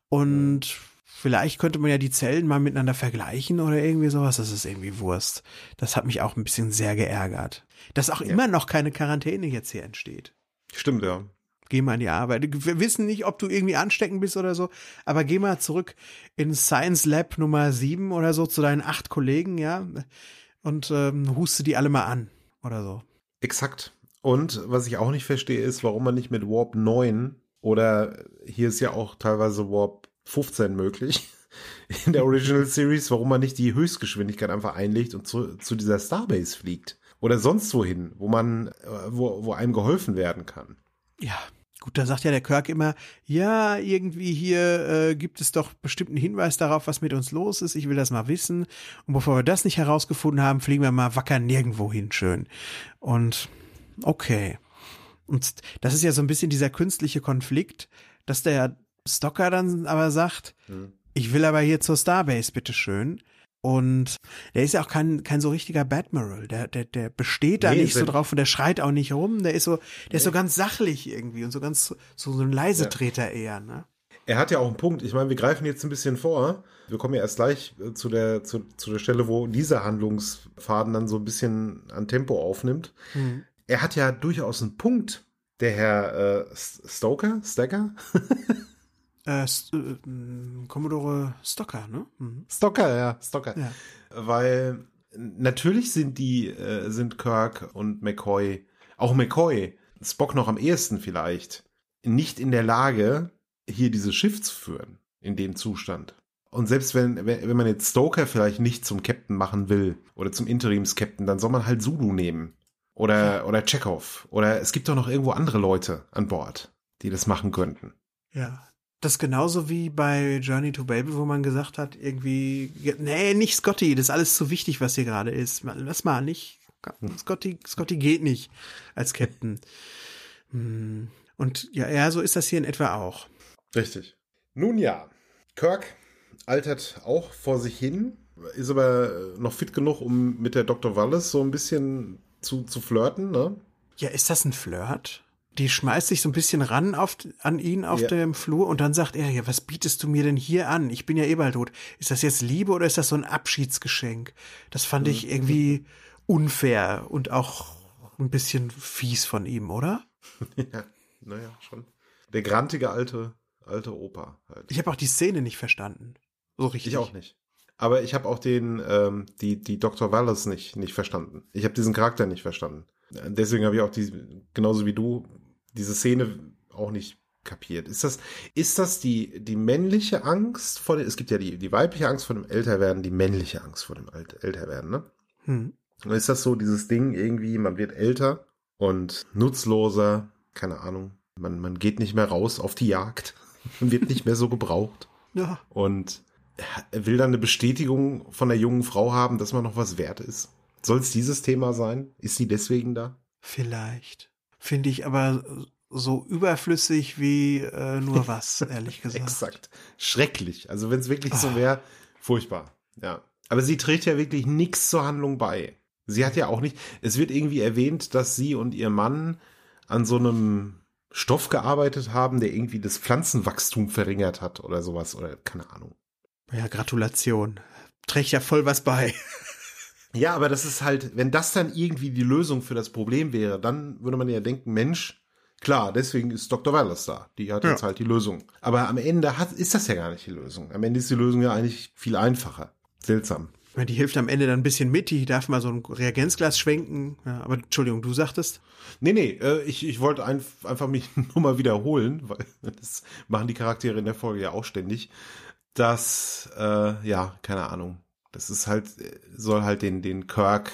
S2: Und vielleicht könnte man ja die Zellen mal miteinander vergleichen oder irgendwie sowas. Das ist irgendwie Wurst. Das hat mich auch ein bisschen sehr geärgert. Dass auch immer noch keine Quarantäne jetzt hier entsteht.
S1: Stimmt, ja.
S2: Geh mal in die Arbeit. Wir wissen nicht, ob du irgendwie ansteckend bist oder so, aber geh mal zurück in Science Lab Nummer 7 oder so zu deinen acht Kollegen, ja, und ähm, huste die alle mal an oder so.
S1: Exakt. Und was ich auch nicht verstehe, ist, warum man nicht mit Warp 9 oder hier ist ja auch teilweise Warp 15 möglich in der Original Series, warum man nicht die Höchstgeschwindigkeit einfach einlegt und zu, zu dieser Starbase fliegt. Oder sonst wohin, wo man, äh, wo, wo einem geholfen werden kann.
S2: Ja, gut, da sagt ja der Kirk immer, ja, irgendwie hier äh, gibt es doch bestimmten Hinweis darauf, was mit uns los ist. Ich will das mal wissen. Und bevor wir das nicht herausgefunden haben, fliegen wir mal wacker nirgendwo hin, schön. Und okay. Und das ist ja so ein bisschen dieser künstliche Konflikt, dass der Stocker dann aber sagt,
S1: Hm.
S2: ich will aber hier zur Starbase, bitteschön. Und der ist ja auch kein, kein so richtiger Badmiral. Der, der, der besteht da
S1: Nee,
S2: nicht so drauf und der schreit auch nicht rum. Der ist so, der ist so ganz sachlich irgendwie und so ganz, so, so ein Leisetreter eher, ne?
S1: Er hat ja auch einen Punkt. Ich meine, wir greifen jetzt ein bisschen vor. Wir kommen ja erst gleich äh, zu der, zu, zu der Stelle, wo dieser Handlungsfaden dann so ein bisschen an Tempo aufnimmt.
S2: Hm.
S1: Er hat ja durchaus einen Punkt, der Herr äh, Stoker, Stacker?
S2: Äh, äh, Commodore Stocker, ne? Mhm.
S1: Stocker, ja, Stocker.
S2: Ja.
S1: Weil natürlich sind die, äh, sind Kirk und McCoy, auch McCoy, Spock noch am ehesten vielleicht, nicht in der Lage, hier dieses Schiff zu führen, in dem Zustand. Und selbst wenn, wenn, wenn man jetzt Stoker vielleicht nicht zum Captain machen will oder zum Interims-Captain, dann soll man halt Zulu nehmen. Oder, ja. oder Chekhov. Oder es gibt doch noch irgendwo andere Leute an Bord, die das machen könnten.
S2: Ja. Das genauso wie bei Journey to Babel, wo man gesagt hat, irgendwie, nee, nicht Scotty, das ist alles zu wichtig, was hier gerade ist. Lass mal nicht. Scotty, Scotty geht nicht als Captain. Hm. Und ja, ja, so ist das hier in etwa auch.
S1: Richtig. Nun ja, Kirk altert auch vor sich hin, ist aber noch fit genug, um mit der Dr. Wallace so ein bisschen zu, zu flirten, ne?
S2: Ja, ist das ein Flirt? Die schmeißt sich so ein bisschen ran auf, an ihn auf ja. dem Flur und dann sagt er, ja, was bietest du mir denn hier an? Ich bin ja eh bald tot. Ist das jetzt Liebe oder ist das so ein Abschiedsgeschenk? Das fand ich mhm. irgendwie unfair und auch ein bisschen fies von ihm, oder?
S1: ja, naja, schon. Der grantige alte, alte Opa
S2: halt. Ich habe auch die Szene nicht verstanden. So richtig.
S1: Ich auch nicht. Aber ich habe auch den, ähm, die, die Dr. Wallace nicht, nicht verstanden. Ich habe diesen Charakter nicht verstanden. Deswegen habe ich auch die, genauso wie du, diese Szene auch nicht kapiert. Ist das, ist das die, die männliche Angst vor dem, es gibt ja die, die weibliche Angst vor dem Älterwerden, die männliche Angst vor dem Älterwerden, ne? Hm. Ist das so dieses Ding irgendwie, man wird älter und nutzloser, keine Ahnung, man, man geht nicht mehr raus auf die Jagd, man wird nicht mehr so gebraucht. Ja. Und will dann eine Bestätigung von der jungen Frau haben, dass man noch was wert ist. Soll es dieses Thema sein? Ist sie deswegen da?
S2: Vielleicht. Finde ich aber so überflüssig wie äh, nur was, ehrlich gesagt.
S1: Exakt. Schrecklich. Also wenn es wirklich oh. so ah. wäre, furchtbar. Ja. Aber sie trägt ja wirklich nichts zur Handlung bei. Sie hat ja auch nicht, es wird irgendwie erwähnt, dass sie und ihr Mann an so einem Stoff gearbeitet haben, der irgendwie das Pflanzenwachstum verringert hat oder sowas oder keine Ahnung.
S2: Ja, Gratulation. Trägt ja voll was bei.
S1: Ja, aber das ist halt, wenn das dann irgendwie die Lösung für das Problem wäre, dann würde man ja denken, Mensch, klar, deswegen ist Dr. Wallace da. Die hat ja. jetzt halt die Lösung. Aber am Ende hat, ist das ja gar nicht die Lösung. Am Ende ist die Lösung ja eigentlich viel einfacher. Seltsam.
S2: Die hilft am Ende dann ein bisschen mit, die darf mal so ein Reagenzglas schwenken. Ja, aber Entschuldigung, du sagtest?
S1: Nee, nee, äh, ich, ich wollte ein, einfach mich nur mal wiederholen, weil das machen die Charaktere in der Folge ja auch ständig dass, äh, ja, keine Ahnung. Das ist halt, soll halt den, den Kirk,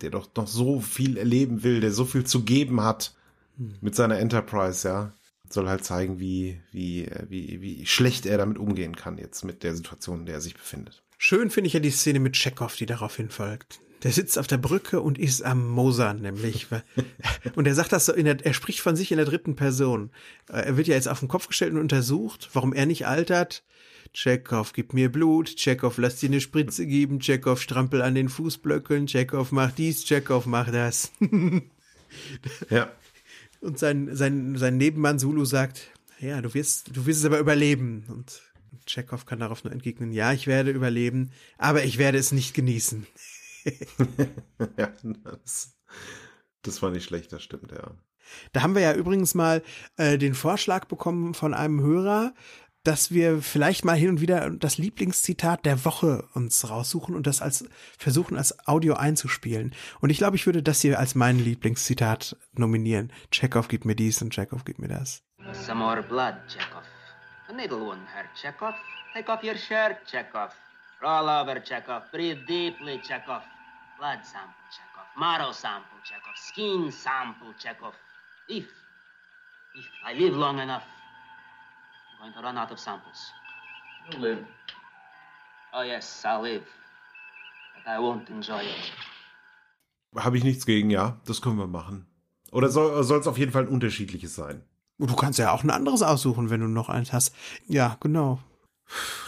S1: der doch noch so viel erleben will, der so viel zu geben hat hm. mit seiner Enterprise, ja, soll halt zeigen, wie, wie, wie, wie schlecht er damit umgehen kann jetzt mit der Situation, in der er sich befindet.
S2: Schön finde ich ja die Szene mit Chekhov, die darauf hinfolgt. Der sitzt auf der Brücke und ist am Mosern, nämlich. und er sagt das so, in der, er spricht von sich in der dritten Person. Er wird ja jetzt auf den Kopf gestellt und untersucht, warum er nicht altert. Chekhov, gib mir Blut, Chekhov, lass dir eine Spritze geben, Chekhov, strampel an den Fußblöckeln, Chekhov, mach dies, Chekhov, mach das.
S1: ja.
S2: Und sein, sein, sein Nebenmann Zulu sagt, ja, du wirst, du wirst es aber überleben. Und Chekhov kann darauf nur entgegnen, ja, ich werde überleben, aber ich werde es nicht genießen.
S1: ja, das, das war nicht schlecht, das stimmt, ja.
S2: Da haben wir ja übrigens mal äh, den Vorschlag bekommen von einem Hörer, dass wir vielleicht mal hin und wieder das Lieblingszitat der Woche uns raussuchen und das als versuchen als Audio einzuspielen. Und ich glaube, ich würde das hier als mein Lieblingszitat nominieren. Chekhov gibt mir dies und Chekhov gibt mir das. Some more blood, Chekhov. A needle won't hurt, Chekhov. Take off your shirt, Chekhov. Roll over, Chekhov. Breathe deeply, Chekhov. Blood sample, Chekhov. Marrow sample, Chekhov. Skin sample, Chekhov. If, if I live long enough, going to run out of samples. You'll live. Oh yes, I'll live. But I won't enjoy it.
S1: Habe ich nichts gegen, ja. Das können wir machen. Oder soll es auf jeden Fall ein unterschiedliches sein?
S2: Du kannst ja auch ein anderes aussuchen, wenn du noch eins hast. Ja, genau.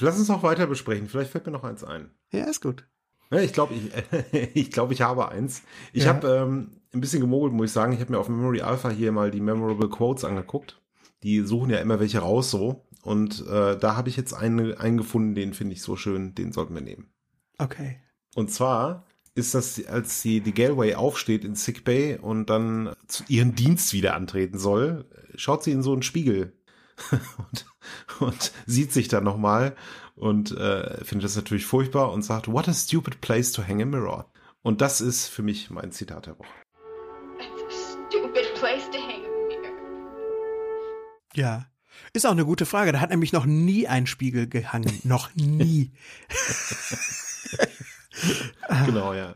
S1: Lass uns noch weiter besprechen. Vielleicht fällt mir noch eins ein.
S2: Ja, ist gut.
S1: Ja, ich glaube, ich, ich, glaub, ich habe eins. Ich ja. habe ähm, ein bisschen gemogelt, muss ich sagen. Ich habe mir auf Memory Alpha hier mal die Memorable Quotes angeguckt die suchen ja immer welche raus so. Und äh, da habe ich jetzt einen, einen gefunden, den finde ich so schön, den sollten wir nehmen.
S2: Okay.
S1: Und zwar ist das, als sie die Galway aufsteht in Sick Bay und dann zu ihren Dienst wieder antreten soll, schaut sie in so einen Spiegel und, und sieht sich dann nochmal und äh, findet das natürlich furchtbar und sagt, what a stupid place to hang a mirror. Und das ist für mich mein Zitat der Woche.
S2: Ja. Ist auch eine gute Frage. Da hat nämlich noch nie ein Spiegel gehangen. noch nie.
S1: genau, ja.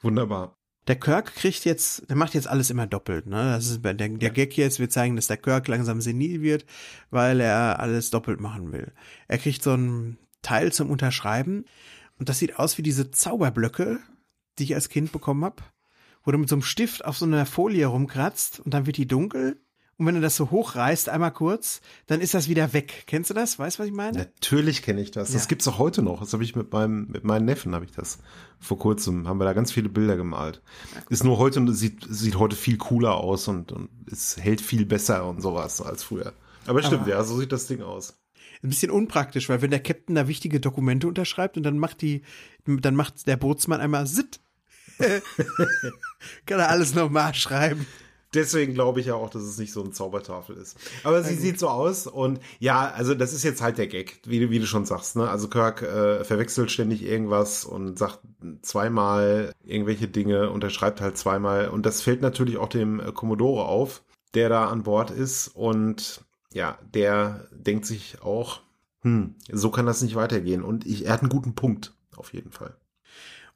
S1: Wunderbar.
S2: Der Kirk kriegt jetzt, der macht jetzt alles immer doppelt, ne? Das ist der, der Gag jetzt, wir zeigen, dass der Kirk langsam senil wird, weil er alles doppelt machen will. Er kriegt so ein Teil zum Unterschreiben und das sieht aus wie diese Zauberblöcke, die ich als Kind bekommen hab, wo du mit so einem Stift auf so einer Folie rumkratzt und dann wird die dunkel und wenn du das so hochreißt, einmal kurz, dann ist das wieder weg. Kennst du das? Weißt du, was ich meine?
S1: Natürlich kenne ich das. Das ja. gibt's auch heute noch. Das habe ich mit meinem, mit meinen Neffen habe ich das vor kurzem. Haben wir da ganz viele Bilder gemalt. Ist nur heute und sieht, sieht heute viel cooler aus und, und es hält viel besser und sowas als früher. Aber stimmt, Aber ja, so sieht das Ding aus.
S2: Ein bisschen unpraktisch, weil wenn der Captain da wichtige Dokumente unterschreibt und dann macht die, dann macht der Bootsmann einmal Sit. Kann er alles nochmal schreiben.
S1: Deswegen glaube ich ja auch, dass es nicht so eine Zaubertafel ist. Aber sie sieht so aus und ja, also das ist jetzt halt der Gag, wie du, wie du schon sagst. Ne? Also Kirk äh, verwechselt ständig irgendwas und sagt zweimal irgendwelche Dinge, unterschreibt halt zweimal und das fällt natürlich auch dem äh, Commodore auf, der da an Bord ist und ja, der denkt sich auch, hm, so kann das nicht weitergehen und ich, er hat einen guten Punkt auf jeden Fall.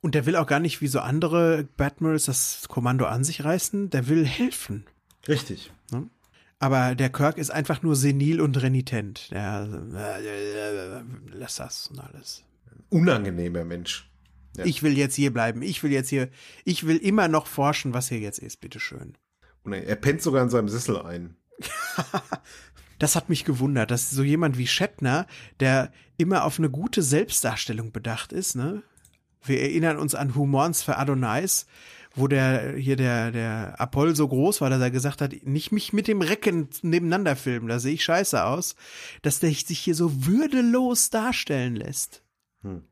S2: Und der will auch gar nicht wie so andere Batmirals das Kommando an sich reißen, der will helfen.
S1: Richtig. Ne?
S2: Aber der Kirk ist einfach nur senil und renitent. Der äh, lässt das und alles.
S1: Unangenehmer Mensch.
S2: Ja. Ich will jetzt hier bleiben. Ich will jetzt hier, ich will immer noch forschen, was hier jetzt ist, bitteschön.
S1: Und er pennt sogar in seinem Sessel ein.
S2: das hat mich gewundert, dass so jemand wie Shatner, der immer auf eine gute Selbstdarstellung bedacht ist, ne, wir erinnern uns an Humors für Adonais, wo der hier der der Apoll so groß war, dass er gesagt hat, nicht mich mit dem Recken nebeneinander filmen, da sehe ich scheiße aus, dass der sich hier so würdelos darstellen lässt. Hm.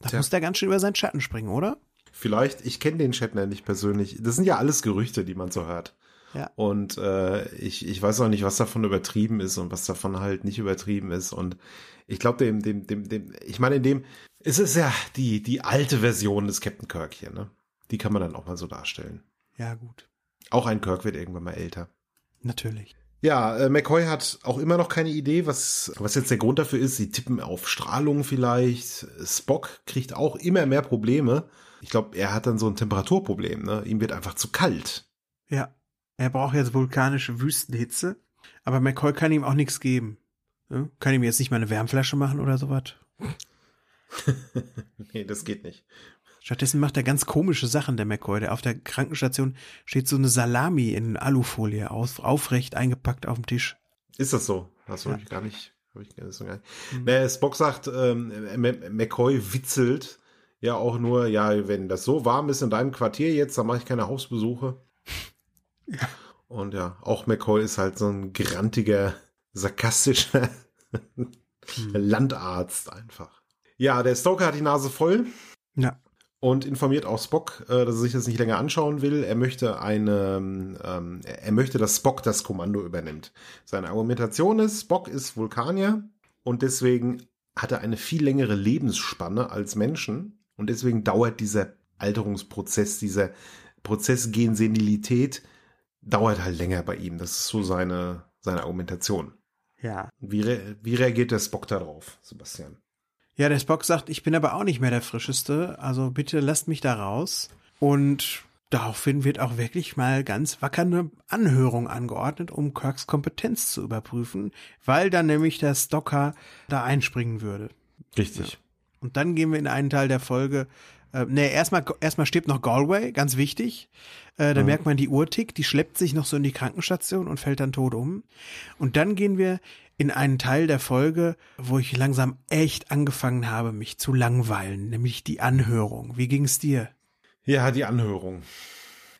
S2: Da Tja. muss der ganz schön über seinen Schatten springen, oder?
S1: Vielleicht, ich kenne den Shatner nicht persönlich. Das sind ja alles Gerüchte, die man so hört. Ja. Und äh, ich, ich weiß auch nicht, was davon übertrieben ist und was davon halt nicht übertrieben ist. Und ich glaube, dem, dem, dem, dem, ich meine, in dem, es ist ja die, die alte Version des Captain Kirk hier, ne? Die kann man dann auch mal so darstellen.
S2: Ja, gut.
S1: Auch ein Kirk wird irgendwann mal älter.
S2: Natürlich.
S1: Ja, äh, McCoy hat auch immer noch keine Idee, was, was jetzt der Grund dafür ist. Sie tippen auf Strahlung vielleicht. Spock kriegt auch immer mehr Probleme. Ich glaube, er hat dann so ein Temperaturproblem. Ne? Ihm wird einfach zu kalt.
S2: Ja, er braucht jetzt vulkanische Wüstenhitze. Aber McCoy kann ihm auch nichts geben. Ja? Kann ihm jetzt nicht mal eine Wärmflasche machen oder sowas?
S1: nee, das geht nicht.
S2: Stattdessen macht er ganz komische Sachen, der McCoy. Der auf der Krankenstation steht so eine Salami in Alufolie auf, aufrecht eingepackt auf dem Tisch.
S1: Ist das so? Das habe ja. ich gar nicht. Hab ich gar nicht. Mhm. Spock sagt, ähm, McCoy witzelt ja auch nur, ja, wenn das so warm ist in deinem Quartier jetzt, dann mache ich keine Hausbesuche. Ja. Und ja, auch McCoy ist halt so ein grantiger, sarkastischer hm. Landarzt einfach. Ja, der Stoker hat die Nase voll.
S2: Ja.
S1: Und informiert auch Spock, äh, dass er sich das nicht länger anschauen will. Er möchte eine, ähm, er möchte, dass Spock das Kommando übernimmt. Seine Argumentation ist, Spock ist Vulkanier und deswegen hat er eine viel längere Lebensspanne als Menschen und deswegen dauert dieser Alterungsprozess, dieser Prozess gen Senilität dauert halt länger bei ihm. Das ist so seine, seine Argumentation.
S2: Ja.
S1: Wie, re wie reagiert der Spock darauf, Sebastian?
S2: Ja, der Spock sagt, ich bin aber auch nicht mehr der Frischeste, also bitte lasst mich da raus. Und daraufhin wird auch wirklich mal ganz wacker eine Anhörung angeordnet, um Kirks Kompetenz zu überprüfen, weil dann nämlich der Stocker da einspringen würde.
S1: Richtig. Ja.
S2: Und dann gehen wir in einen Teil der Folge, äh, nee, erstmal, erstmal stirbt noch Galway, ganz wichtig. Äh, da mhm. merkt man die Uhr tickt, die schleppt sich noch so in die Krankenstation und fällt dann tot um. Und dann gehen wir in einen Teil der Folge, wo ich langsam echt angefangen habe, mich zu langweilen, nämlich die Anhörung. Wie ging's dir?
S1: Ja, die Anhörung.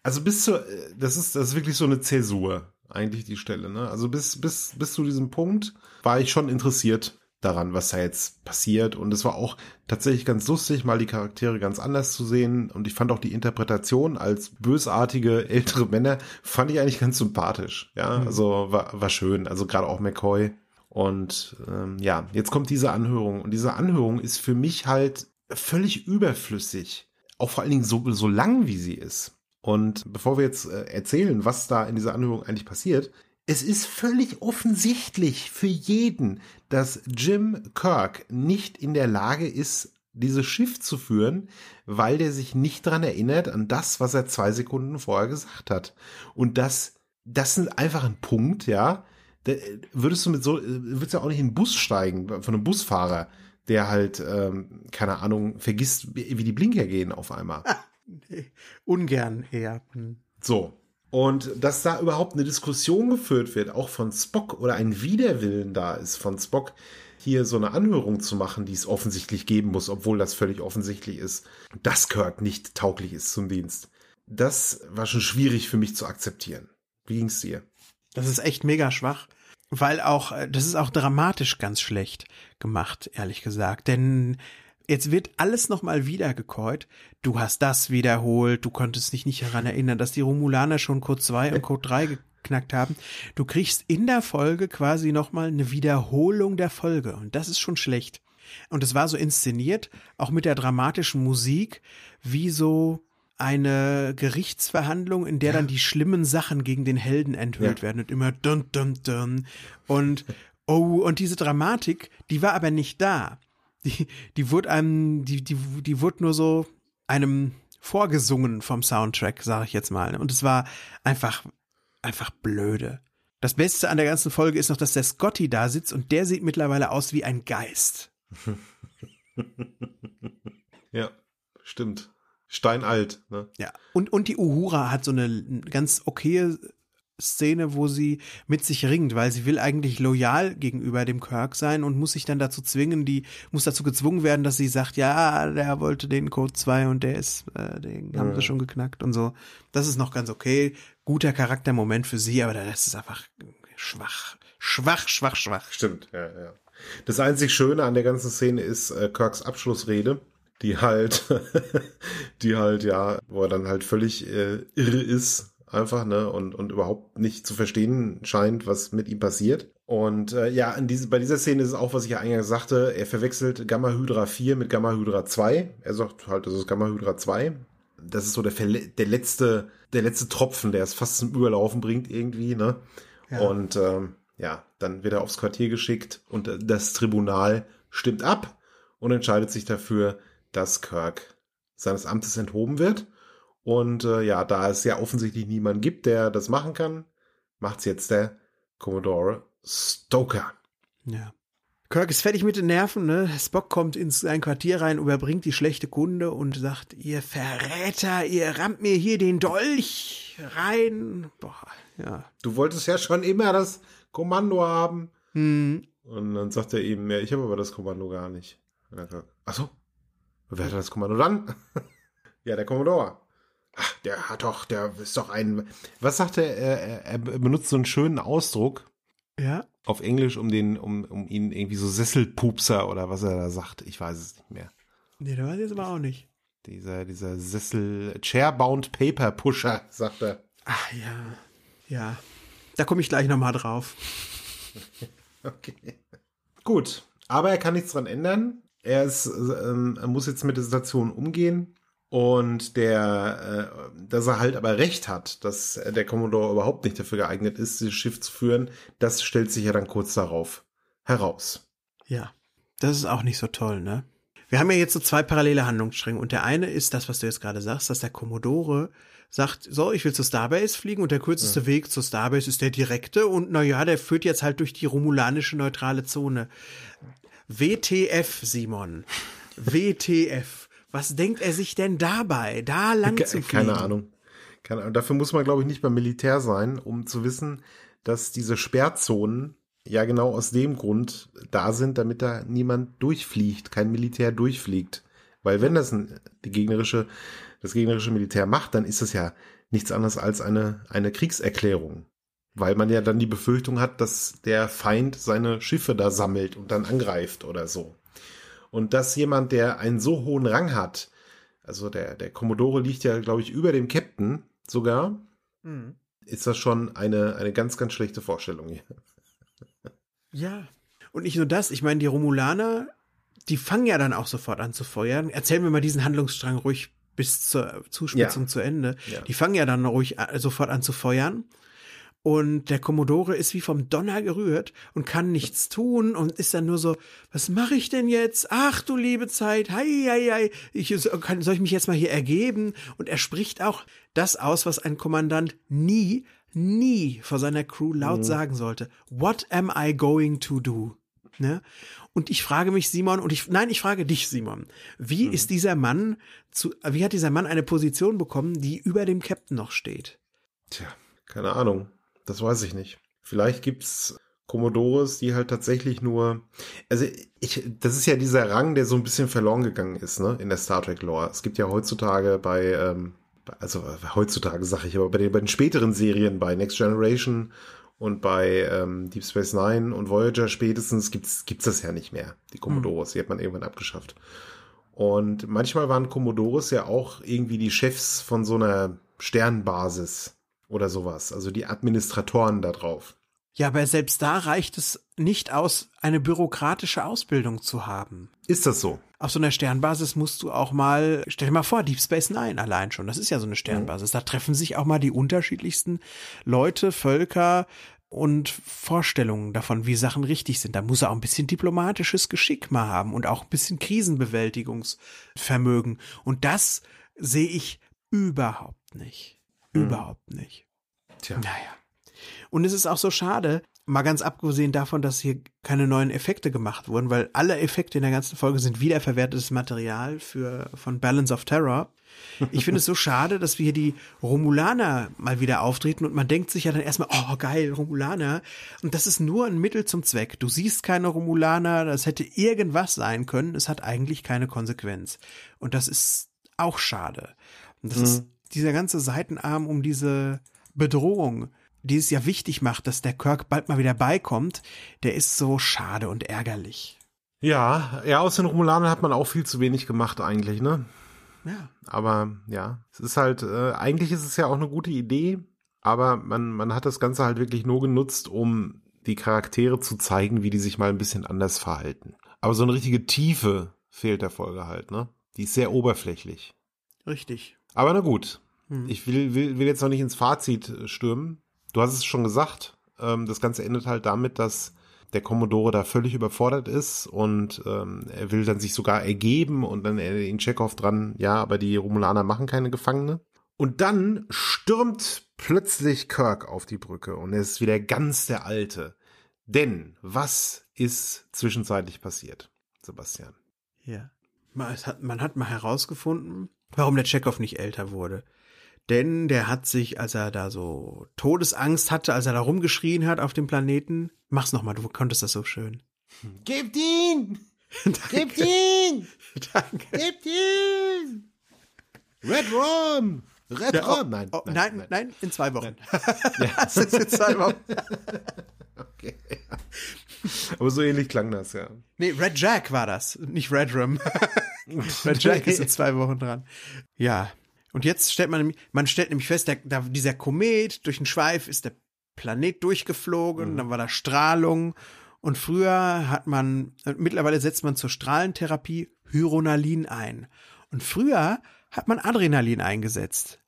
S1: Also bis zu, das ist, das ist wirklich so eine Zäsur, eigentlich die Stelle, ne? Also bis, bis, bis zu diesem Punkt war ich schon interessiert daran, was da jetzt passiert. Und es war auch tatsächlich ganz lustig, mal die Charaktere ganz anders zu sehen. Und ich fand auch die Interpretation als bösartige ältere Männer, fand ich eigentlich ganz sympathisch. Ja, mhm. also war, war schön. Also gerade auch McCoy. Und ähm, ja, jetzt kommt diese Anhörung. Und diese Anhörung ist für mich halt völlig überflüssig. Auch vor allen Dingen so, so lang, wie sie ist. Und bevor wir jetzt äh, erzählen, was da in dieser Anhörung eigentlich passiert, es ist völlig offensichtlich für jeden, dass Jim Kirk nicht in der Lage ist, dieses Schiff zu führen, weil der sich nicht dran erinnert an das, was er zwei Sekunden vorher gesagt hat. Und das, das ist einfach ein Punkt, ja. Da würdest du mit so, würdest ja auch nicht in den Bus steigen von einem Busfahrer, der halt, ähm, keine Ahnung, vergisst, wie die Blinker gehen auf einmal.
S2: nee, ungern eher. Hm.
S1: So. Und dass da überhaupt eine Diskussion geführt wird, auch von Spock oder ein Widerwillen da ist von Spock, hier so eine Anhörung zu machen, die es offensichtlich geben muss, obwohl das völlig offensichtlich ist, dass Kirk nicht tauglich ist zum Dienst. Das war schon schwierig für mich zu akzeptieren. Wie ging's dir?
S2: Das ist echt mega schwach, weil auch, äh, das ist auch dramatisch ganz schlecht gemacht, ehrlich gesagt, denn Jetzt wird alles nochmal wiedergekäut. Du hast das wiederholt, du konntest dich nicht daran erinnern, dass die Romulaner schon Code 2 und Code 3 geknackt haben. Du kriegst in der Folge quasi nochmal eine Wiederholung der Folge und das ist schon schlecht. Und es war so inszeniert, auch mit der dramatischen Musik, wie so eine Gerichtsverhandlung, in der dann die schlimmen Sachen gegen den Helden enthüllt ja. werden und immer dun dun dun und oh und diese Dramatik, die war aber nicht da die, die wurde einem, die, die, die wurde nur so einem vorgesungen vom Soundtrack, sage ich jetzt mal. Und es war einfach, einfach blöde. Das Beste an der ganzen Folge ist noch, dass der Scotty da sitzt und der sieht mittlerweile aus wie ein Geist.
S1: ja, stimmt. Steinalt, ne?
S2: Ja. Und, und die Uhura hat so eine ganz okaye Szene, wo sie mit sich ringt, weil sie will eigentlich loyal gegenüber dem Kirk sein und muss sich dann dazu zwingen, die muss dazu gezwungen werden, dass sie sagt, ja, der wollte den Code 2 und der ist, äh, den haben sie schon geknackt und so. Das ist noch ganz okay. Guter Charaktermoment für sie, aber das ist einfach schwach. Schwach, schwach, schwach.
S1: Stimmt, ja, ja. Das einzig Schöne an der ganzen Szene ist äh, Kirks Abschlussrede, die halt, die halt, ja, wo er dann halt völlig äh, irre ist einfach, ne, und, und überhaupt nicht zu verstehen scheint, was mit ihm passiert. Und äh, ja, in diese, bei dieser Szene ist es auch, was ich ja eingangs sagte, er verwechselt Gamma Hydra 4 mit Gamma Hydra 2. Er sagt halt, das ist Gamma Hydra 2. Das ist so der, der letzte, der letzte Tropfen, der es fast zum Überlaufen bringt irgendwie, ne? Ja. Und ähm, ja, dann wird er aufs Quartier geschickt und das Tribunal stimmt ab und entscheidet sich dafür, dass Kirk seines Amtes enthoben wird und äh, ja, da es ja offensichtlich niemanden gibt, der das machen kann, macht's jetzt der Commodore Stoker.
S2: Ja. Kirk ist fertig mit den Nerven, ne? Spock kommt ins sein Quartier rein, überbringt die schlechte Kunde und sagt, ihr Verräter, ihr rammt mir hier den Dolch rein. Boah, ja.
S1: Du wolltest ja schon immer das Kommando haben.
S2: Hm.
S1: Und dann sagt er eben, ja, ich habe aber das Kommando gar nicht. Ach so. Wer hat das Kommando dann? ja, der Commodore. Ach, der hat doch, der ist doch ein. Was sagt er? Er, er benutzt so einen schönen Ausdruck.
S2: Ja.
S1: Auf Englisch, um den, um, um ihn irgendwie so Sesselpupser oder was er da sagt. Ich weiß es nicht mehr.
S2: Nee, der weiß ich jetzt aber auch nicht.
S1: Dieser, dieser Sessel, Chairbound Paper Pusher, sagt er.
S2: Ach ja. Ja. Da komme ich gleich nochmal drauf.
S1: okay. Gut. Aber er kann nichts dran ändern. Er ist, ähm, er muss jetzt mit der Situation umgehen. Und der, äh, dass er halt aber recht hat, dass der Commodore überhaupt nicht dafür geeignet ist, dieses Schiff zu führen, das stellt sich ja dann kurz darauf heraus.
S2: Ja, das ist auch nicht so toll, ne? Wir haben ja jetzt so zwei parallele Handlungsstränge und der eine ist das, was du jetzt gerade sagst, dass der Commodore sagt, so, ich will zur Starbase fliegen und der kürzeste ja. Weg zur Starbase ist der direkte und na ja, der führt jetzt halt durch die romulanische neutrale Zone. WTF, Simon. WTF. Was denkt er sich denn dabei, da lang Ke zu
S1: fliegen? Keine Ahnung. Keine Ahnung. Dafür muss man, glaube ich, nicht beim Militär sein, um zu wissen, dass diese Sperrzonen ja genau aus dem Grund da sind, damit da niemand durchfliegt, kein Militär durchfliegt. Weil wenn das ein, die gegnerische, das gegnerische Militär macht, dann ist das ja nichts anderes als eine, eine Kriegserklärung. Weil man ja dann die Befürchtung hat, dass der Feind seine Schiffe da sammelt und dann angreift oder so. Und dass jemand, der einen so hohen Rang hat, also der, der Commodore liegt ja, glaube ich, über dem Captain sogar, mhm. ist das schon eine, eine ganz, ganz schlechte Vorstellung hier.
S2: Ja. Und nicht nur das, ich meine, die Romulaner, die fangen ja dann auch sofort an zu feuern. Erzählen wir mal diesen Handlungsstrang ruhig bis zur Zuspitzung ja. zu Ende. Ja. Die fangen ja dann ruhig äh, sofort an zu feuern. Und der Commodore ist wie vom Donner gerührt und kann nichts tun und ist dann nur so, was mache ich denn jetzt? Ach du liebe Zeit, hei, hei, hei, ich, kann, soll ich mich jetzt mal hier ergeben? Und er spricht auch das aus, was ein Kommandant nie, nie vor seiner Crew laut mhm. sagen sollte. What am I going to do? Ne? Und ich frage mich, Simon, und ich, nein, ich frage dich, Simon, wie mhm. ist dieser Mann zu, wie hat dieser Mann eine Position bekommen, die über dem Captain noch steht?
S1: Tja, keine Ahnung. Das weiß ich nicht. Vielleicht gibt's Commodores, die halt tatsächlich nur, also ich, das ist ja dieser Rang, der so ein bisschen verloren gegangen ist, ne, in der Star Trek Lore. Es gibt ja heutzutage bei, ähm, also äh, heutzutage sage ich, aber bei den, bei den späteren Serien, bei Next Generation und bei ähm, Deep Space Nine und Voyager spätestens gibt's gibt's das ja nicht mehr, die Commodores. Hm. Die hat man irgendwann abgeschafft. Und manchmal waren Commodores ja auch irgendwie die Chefs von so einer Sternbasis oder sowas, also die Administratoren da drauf.
S2: Ja, aber selbst da reicht es nicht aus, eine bürokratische Ausbildung zu haben.
S1: Ist das so?
S2: Auf so einer Sternbasis musst du auch mal, stell dir mal vor, Deep Space Nine allein schon, das ist ja so eine Sternbasis. Da treffen sich auch mal die unterschiedlichsten Leute, Völker und Vorstellungen davon, wie Sachen richtig sind. Da muss er auch ein bisschen diplomatisches Geschick mal haben und auch ein bisschen Krisenbewältigungsvermögen. Und das sehe ich überhaupt nicht. Mhm. Überhaupt nicht.
S1: Tja.
S2: Naja. Und es ist auch so schade, mal ganz abgesehen davon, dass hier keine neuen Effekte gemacht wurden, weil alle Effekte in der ganzen Folge sind wiederverwertetes Material für, von Balance of Terror. Ich finde es so schade, dass wir hier die Romulaner mal wieder auftreten und man denkt sich ja dann erstmal, oh geil, Romulaner. Und das ist nur ein Mittel zum Zweck. Du siehst keine Romulaner, das hätte irgendwas sein können. Es hat eigentlich keine Konsequenz. Und das ist auch schade. Und das mhm. ist dieser ganze Seitenarm um diese Bedrohung, die es ja wichtig macht, dass der Kirk bald mal wieder beikommt, der ist so schade und ärgerlich.
S1: Ja, ja, aus den Romulanern hat man auch viel zu wenig gemacht eigentlich, ne?
S2: Ja.
S1: Aber ja, es ist halt, äh, eigentlich ist es ja auch eine gute Idee, aber man, man hat das Ganze halt wirklich nur genutzt, um die Charaktere zu zeigen, wie die sich mal ein bisschen anders verhalten. Aber so eine richtige Tiefe fehlt der Folge halt, ne? Die ist sehr oberflächlich.
S2: Richtig.
S1: Aber na gut. Hm. Ich will, will, will jetzt noch nicht ins Fazit äh, stürmen. Du hast es schon gesagt. Ähm, das Ganze endet halt damit, dass der Commodore da völlig überfordert ist und ähm, er will dann sich sogar ergeben und dann erinnert ihn Chekhov dran, ja, aber die Romulaner machen keine Gefangene. Und dann stürmt plötzlich Kirk auf die Brücke und er ist wieder ganz der Alte. Denn was ist zwischenzeitlich passiert, Sebastian?
S2: Ja. Man hat, man hat mal herausgefunden, warum der Chekhov nicht älter wurde. Denn der hat sich, als er da so Todesangst hatte, als er da rumgeschrien hat auf dem Planeten, mach's nochmal, du konntest das so schön.
S1: Gebt ihn! Gebt ihn! Danke. Gebt ihn! Red Rum! Red ja, Rum!
S2: Nein, oh, nein, nein, nein, nein, in zwei Wochen. ja. das ist in zwei Wochen.
S1: okay. Aber so ähnlich klang das, ja.
S2: Nee, Red Jack war das, nicht Red Rum. Red Jack ist in zwei Wochen dran. Ja. Und jetzt stellt man, man stellt nämlich fest, der, der, dieser Komet durch den Schweif ist der Planet durchgeflogen, mhm. dann war da Strahlung. Und früher hat man, mittlerweile setzt man zur Strahlentherapie Hyronalin ein. Und früher hat man Adrenalin eingesetzt.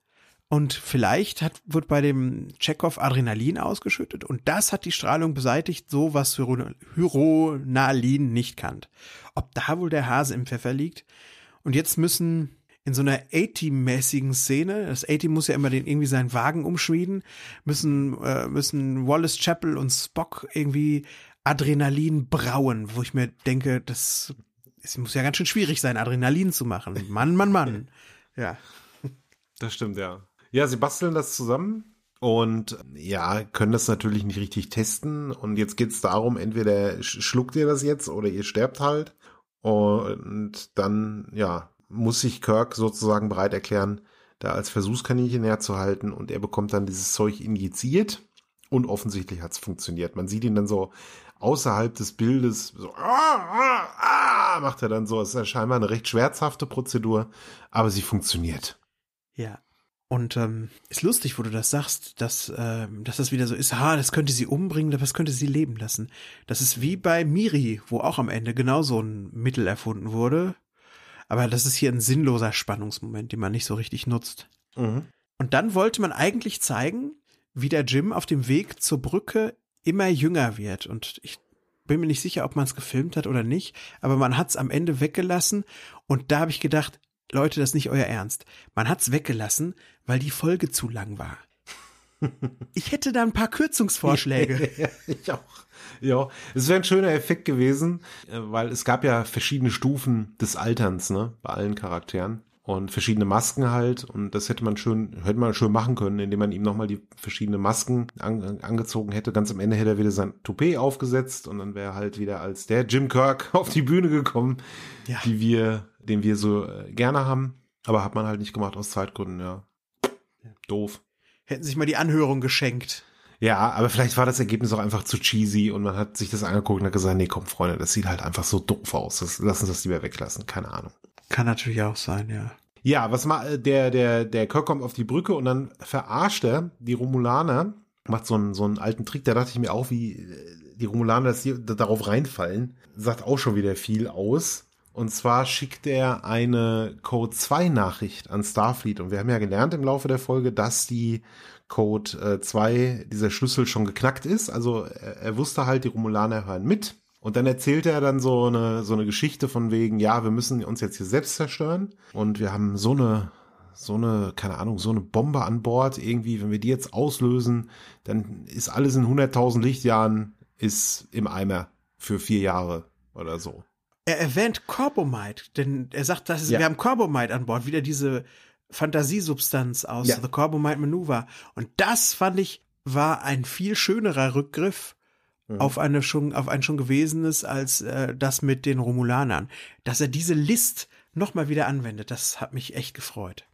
S2: Und vielleicht hat, wird bei dem Chekhov Adrenalin ausgeschüttet und das hat die Strahlung beseitigt, so was Hyronalin nicht kann. Ob da wohl der Hase im Pfeffer liegt? Und jetzt müssen in so einer A-Team-mäßigen Szene, das A-Team muss ja immer den, irgendwie seinen Wagen umschmieden, müssen, äh, müssen Wallace Chapel und Spock irgendwie Adrenalin brauen, wo ich mir denke, das es muss ja ganz schön schwierig sein, Adrenalin zu machen. Mann, Mann, Mann. Ja.
S1: Das stimmt, ja. Ja, sie basteln das zusammen und ja, können das natürlich nicht richtig testen. Und jetzt geht's darum, entweder schluckt ihr das jetzt oder ihr sterbt halt. Und dann, ja, muss sich Kirk sozusagen bereit erklären, da als Versuchskaninchen herzuhalten und er bekommt dann dieses Zeug injiziert und offensichtlich hat's funktioniert. Man sieht ihn dann so außerhalb des Bildes so ah, ah, ah, macht er dann so. Es ist ja scheinbar eine recht schmerzhafte Prozedur, aber sie funktioniert.
S2: Ja, und ähm, ist lustig, wo du das sagst, dass, äh, dass das wieder so ist, ha, das könnte sie umbringen, das könnte sie leben lassen. Das ist wie bei Miri, wo auch am Ende genau so ein Mittel erfunden wurde. Aber das ist hier ein sinnloser Spannungsmoment, den man nicht so richtig nutzt. Mhm. Und dann wollte man eigentlich zeigen, wie der Jim auf dem Weg zur Brücke immer jünger wird. Und ich bin mir nicht sicher, ob man es gefilmt hat oder nicht, aber man hat es am Ende weggelassen. Und da habe ich gedacht, Leute, das ist nicht euer Ernst. Man hat es weggelassen, weil die Folge zu lang war. Ich hätte da ein paar Kürzungsvorschläge.
S1: ja, ich auch. Ja, es wäre ein schöner Effekt gewesen, äh, weil es gab ja verschiedene Stufen des Alterns, ne, bei allen Charakteren und verschiedene Masken halt und das hätte man schön hätte man schön machen können, indem man ihm nochmal die verschiedenen Masken an, angezogen hätte. Ganz am Ende hätte er wieder sein Toupet aufgesetzt und dann wäre er halt wieder als der Jim Kirk auf die Bühne gekommen, ja. die wir, den wir so äh, gerne haben, aber hat man halt nicht gemacht aus Zeitgründen, ja. Doof.
S2: Hätten sich mal die Anhörung geschenkt.
S1: Ja, aber vielleicht war das Ergebnis auch einfach zu cheesy und man hat sich das angeguckt und hat gesagt, nee, komm, Freunde, das sieht halt einfach so doof aus. Das, lass uns das lieber weglassen. Keine Ahnung.
S2: Kann natürlich auch sein, ja.
S1: Ja, was mal, äh, der, der, der Kirk kommt auf die Brücke und dann verarscht er die Romulaner, macht so einen, so einen alten Trick, da dachte ich mir auch, wie äh, die Romulaner, dass die darauf reinfallen, sagt auch schon wieder viel aus. Und zwar schickt er eine Code 2 Nachricht an Starfleet. Und wir haben ja gelernt im Laufe der Folge, dass die Code 2, äh, dieser Schlüssel schon geknackt ist. Also er, er wusste halt, die Romulaner hören mit. Und dann erzählt er dann so eine, so eine Geschichte von wegen, ja, wir müssen uns jetzt hier selbst zerstören. Und wir haben so eine, so eine, keine Ahnung, so eine Bombe an Bord. Irgendwie, wenn wir die jetzt auslösen, dann ist alles in 100.000 Lichtjahren ist im Eimer für vier Jahre oder so.
S2: Er erwähnt Corbomite, denn er sagt, dass ja. wir haben Corbomite an Bord, wieder diese Fantasiesubstanz aus ja. The Corbomite Maneuver. Und das fand ich war ein viel schönerer Rückgriff mhm. auf eine schon auf ein schon gewesenes als äh, das mit den Romulanern. Dass er diese List nochmal wieder anwendet, das hat mich echt gefreut.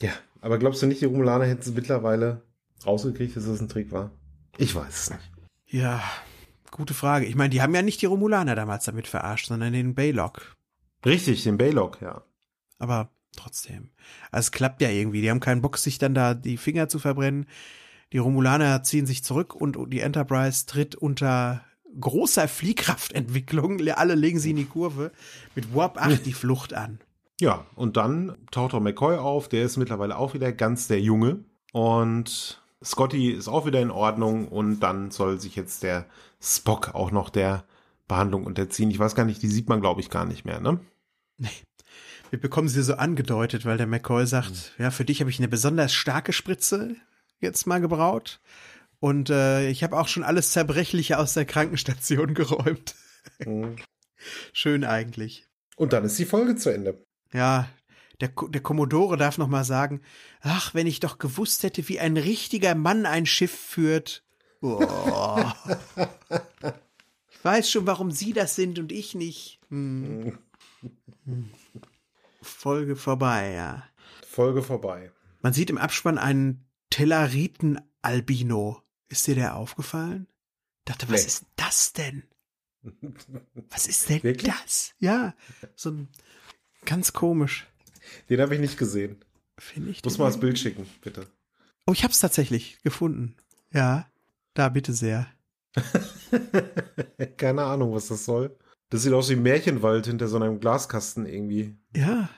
S1: Ja, aber glaubst du nicht, die Romulaner hätten es mittlerweile rausgekriegt, dass das ein Trick war? Ich weiß es nicht.
S2: Ja, gute Frage. Ich meine, die haben ja nicht die Romulaner damals damit verarscht, sondern den Baylock.
S1: Richtig, den Baylock, ja.
S2: Aber trotzdem. Also es klappt ja irgendwie. Die haben keinen Bock, sich dann da die Finger zu verbrennen. Die Romulaner ziehen sich zurück und die Enterprise tritt unter großer Fliehkraftentwicklung, alle legen sie in die Kurve, mit Warp 8 die Flucht an.
S1: Ja, und dann taucht auch McCoy auf, der ist mittlerweile auch wieder ganz der Junge. Und Scotty ist auch wieder in Ordnung und dann soll sich jetzt der Spock auch noch der Behandlung unterziehen. Ich weiß gar nicht, die sieht man, glaube ich, gar nicht mehr, ne?
S2: Nee. Wir bekommen sie so angedeutet, weil der McCoy sagt, mhm. ja, für dich habe ich eine besonders starke Spritze jetzt mal gebraut. Und äh, ich habe auch schon alles Zerbrechliche aus der Krankenstation geräumt. Mhm. Schön eigentlich.
S1: Und dann ist die Folge zu Ende.
S2: Ja, der, der Kommodore darf noch mal sagen, ach, wenn ich doch gewusst hätte, wie ein richtiger Mann ein Schiff führt. Oh. ich weiß schon, warum Sie das sind und ich nicht. Hm. Folge vorbei, ja.
S1: Folge vorbei.
S2: Man sieht im Abspann einen Telleriten-Albino. Ist dir der aufgefallen? Dachte, was nee. ist das denn? Was ist denn Wirklich? das? Ja, so ein ganz komisch.
S1: Den habe ich nicht gesehen.
S2: Finde ich.
S1: Muss mal das Bild schicken, bitte.
S2: Oh, ich habe es tatsächlich gefunden. Ja, da bitte sehr.
S1: Keine Ahnung, was das soll. Das sieht aus wie ein Märchenwald hinter so einem Glaskasten irgendwie.
S2: Ja.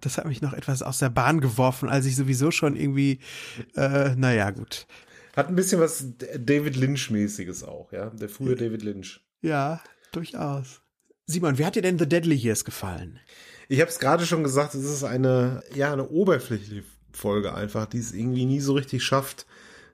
S2: Das hat mich noch etwas aus der Bahn geworfen, als ich sowieso schon irgendwie, äh, naja, gut.
S1: Hat ein bisschen was David Lynch-mäßiges auch, ja? Der frühe David Lynch.
S2: Ja, durchaus. Simon, wie hat dir denn The Deadly Years gefallen?
S1: Ich habe es gerade schon gesagt, es ist eine, ja, eine oberflächliche Folge einfach, die es irgendwie nie so richtig schafft,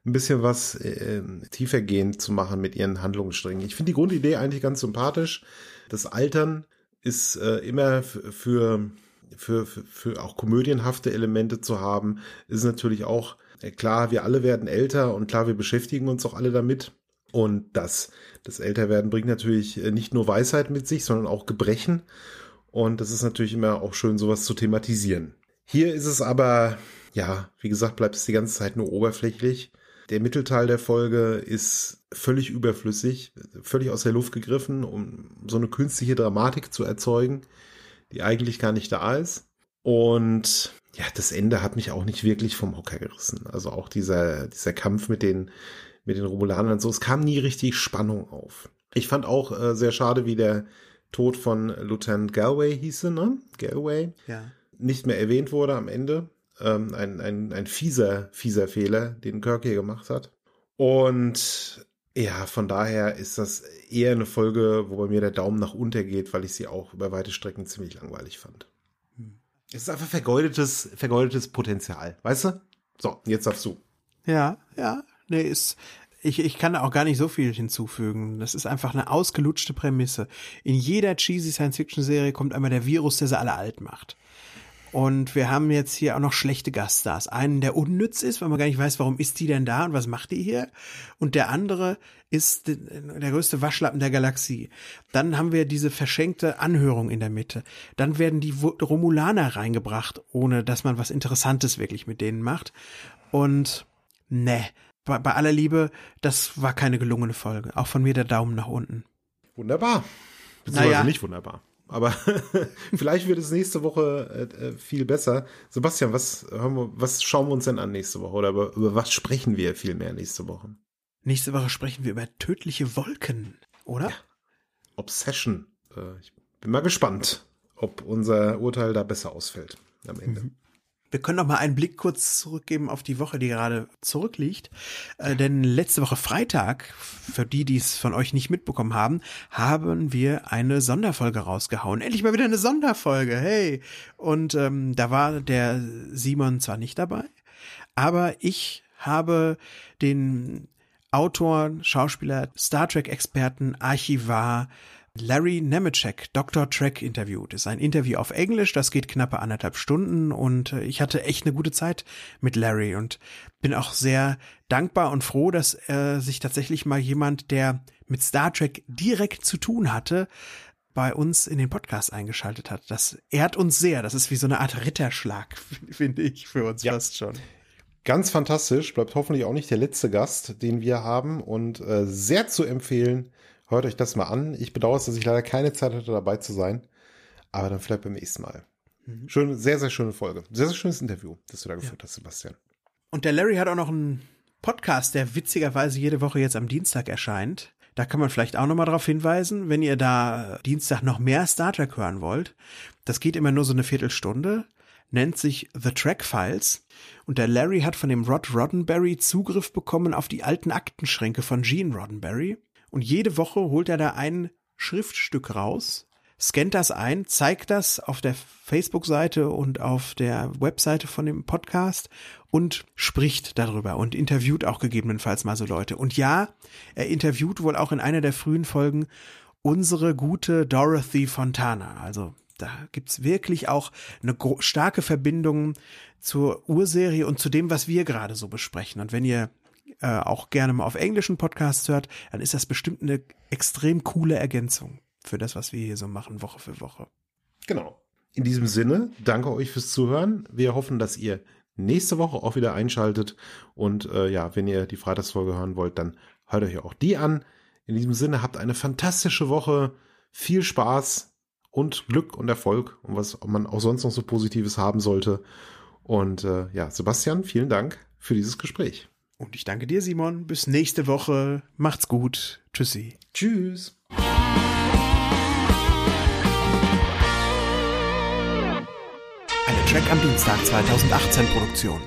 S1: ein bisschen was äh, tiefergehend zu machen mit ihren Handlungssträngen. Ich finde die Grundidee eigentlich ganz sympathisch. Das Altern ist äh, immer für für, für, für auch komödienhafte Elemente zu haben, ist natürlich auch äh, klar, wir alle werden älter und klar, wir beschäftigen uns auch alle damit. Und das, das Älterwerden bringt natürlich äh, nicht nur Weisheit mit sich, sondern auch Gebrechen. Und das ist natürlich immer auch schön, sowas zu thematisieren. Hier ist es aber, ja, wie gesagt, bleibt es die ganze Zeit nur oberflächlich. Der Mittelteil der Folge ist völlig überflüssig, völlig aus der Luft gegriffen, um so eine künstliche Dramatik zu erzeugen, die eigentlich gar nicht da ist. Und ja, das Ende hat mich auch nicht wirklich vom Hocker gerissen. Also auch dieser, dieser Kampf mit den, mit den Romulanern und so. Es kam nie richtig Spannung auf. Ich fand auch äh, sehr schade, wie der Tod von Lieutenant Galway hieße, ne? Galway.
S2: Ja.
S1: Nicht mehr erwähnt wurde am Ende. Ähm, ein, ein, ein fieser, fieser Fehler, den Kirk hier gemacht hat. Und ja, von daher ist das eher eine Folge, wo bei mir der Daumen nach unten geht, weil ich sie auch über weite Strecken ziemlich langweilig fand. Hm. Es ist einfach vergeudetes, vergeudetes Potenzial, weißt du? So, jetzt darfst du.
S2: Ja, ja, nee, ist, ich, ich kann da auch gar nicht so viel hinzufügen. Das ist einfach eine ausgelutschte Prämisse. In jeder cheesy Science-Fiction-Serie kommt einmal der Virus, der sie alle alt macht. Und wir haben jetzt hier auch noch schlechte Gaststars. Einen, der unnütz ist, weil man gar nicht weiß, warum ist die denn da und was macht die hier. Und der andere ist der größte Waschlappen der Galaxie. Dann haben wir diese verschenkte Anhörung in der Mitte. Dann werden die Romulaner reingebracht, ohne dass man was Interessantes wirklich mit denen macht. Und ne, bei, bei aller Liebe, das war keine gelungene Folge. Auch von mir der Daumen nach unten.
S1: Wunderbar. Beziehungsweise naja. nicht wunderbar. Aber vielleicht wird es nächste Woche äh, äh, viel besser. Sebastian, was, wir, was schauen wir uns denn an nächste Woche? Oder über, über was sprechen wir viel mehr nächste Woche?
S2: Nächste Woche sprechen wir über tödliche Wolken, oder? Ja.
S1: Obsession. Äh, ich bin mal gespannt, ob unser Urteil da besser ausfällt am Ende. Mhm.
S2: Wir können noch mal einen Blick kurz zurückgeben auf die Woche, die gerade zurückliegt. Äh, denn letzte Woche Freitag, für die, die es von euch nicht mitbekommen haben, haben wir eine Sonderfolge rausgehauen. Endlich mal wieder eine Sonderfolge, hey! Und ähm, da war der Simon zwar nicht dabei, aber ich habe den Autor, Schauspieler, Star Trek-Experten, Archivar, Larry Nemeczek, Dr. Trek interviewt. Ist ein Interview auf Englisch, das geht knappe anderthalb Stunden und äh, ich hatte echt eine gute Zeit mit Larry und bin auch sehr dankbar und froh, dass äh, sich tatsächlich mal jemand, der mit Star Trek direkt zu tun hatte, bei uns in den Podcast eingeschaltet hat. Das ehrt uns sehr. Das ist wie so eine Art Ritterschlag, finde ich, für uns ja. fast schon.
S1: Ganz fantastisch, bleibt hoffentlich auch nicht der letzte Gast, den wir haben und äh, sehr zu empfehlen Hört euch das mal an. Ich bedauere es, dass ich leider keine Zeit hatte, dabei zu sein. Aber dann vielleicht beim nächsten Mal. Mhm. Schön, sehr, sehr schöne Folge. Sehr, sehr schönes Interview, das du da geführt ja. hast, Sebastian.
S2: Und der Larry hat auch noch einen Podcast, der witzigerweise jede Woche jetzt am Dienstag erscheint. Da kann man vielleicht auch nochmal darauf hinweisen, wenn ihr da Dienstag noch mehr Star Trek hören wollt. Das geht immer nur so eine Viertelstunde, nennt sich The Track Files. Und der Larry hat von dem Rod Roddenberry Zugriff bekommen auf die alten Aktenschränke von Gene Roddenberry. Und jede Woche holt er da ein Schriftstück raus, scannt das ein, zeigt das auf der Facebook-Seite und auf der Webseite von dem Podcast und spricht darüber und interviewt auch gegebenenfalls mal so Leute. Und ja, er interviewt wohl auch in einer der frühen Folgen unsere gute Dorothy Fontana. Also da gibt's wirklich auch eine starke Verbindung zur Urserie und zu dem, was wir gerade so besprechen. Und wenn ihr äh, auch gerne mal auf englischen Podcasts hört, dann ist das bestimmt eine extrem coole Ergänzung für das, was wir hier so machen, Woche für Woche.
S1: Genau. In diesem Sinne, danke euch fürs Zuhören. Wir hoffen, dass ihr nächste Woche auch wieder einschaltet. Und äh, ja, wenn ihr die Freitagsfolge hören wollt, dann hört euch auch die an. In diesem Sinne, habt eine fantastische Woche. Viel Spaß und Glück und Erfolg und was man auch sonst noch so Positives haben sollte. Und äh, ja, Sebastian, vielen Dank für dieses Gespräch.
S2: Und ich danke dir, Simon. Bis nächste Woche. Macht's gut. Tschüssi.
S1: Tschüss.
S2: Eine Track am Dienstag 2018 Produktion.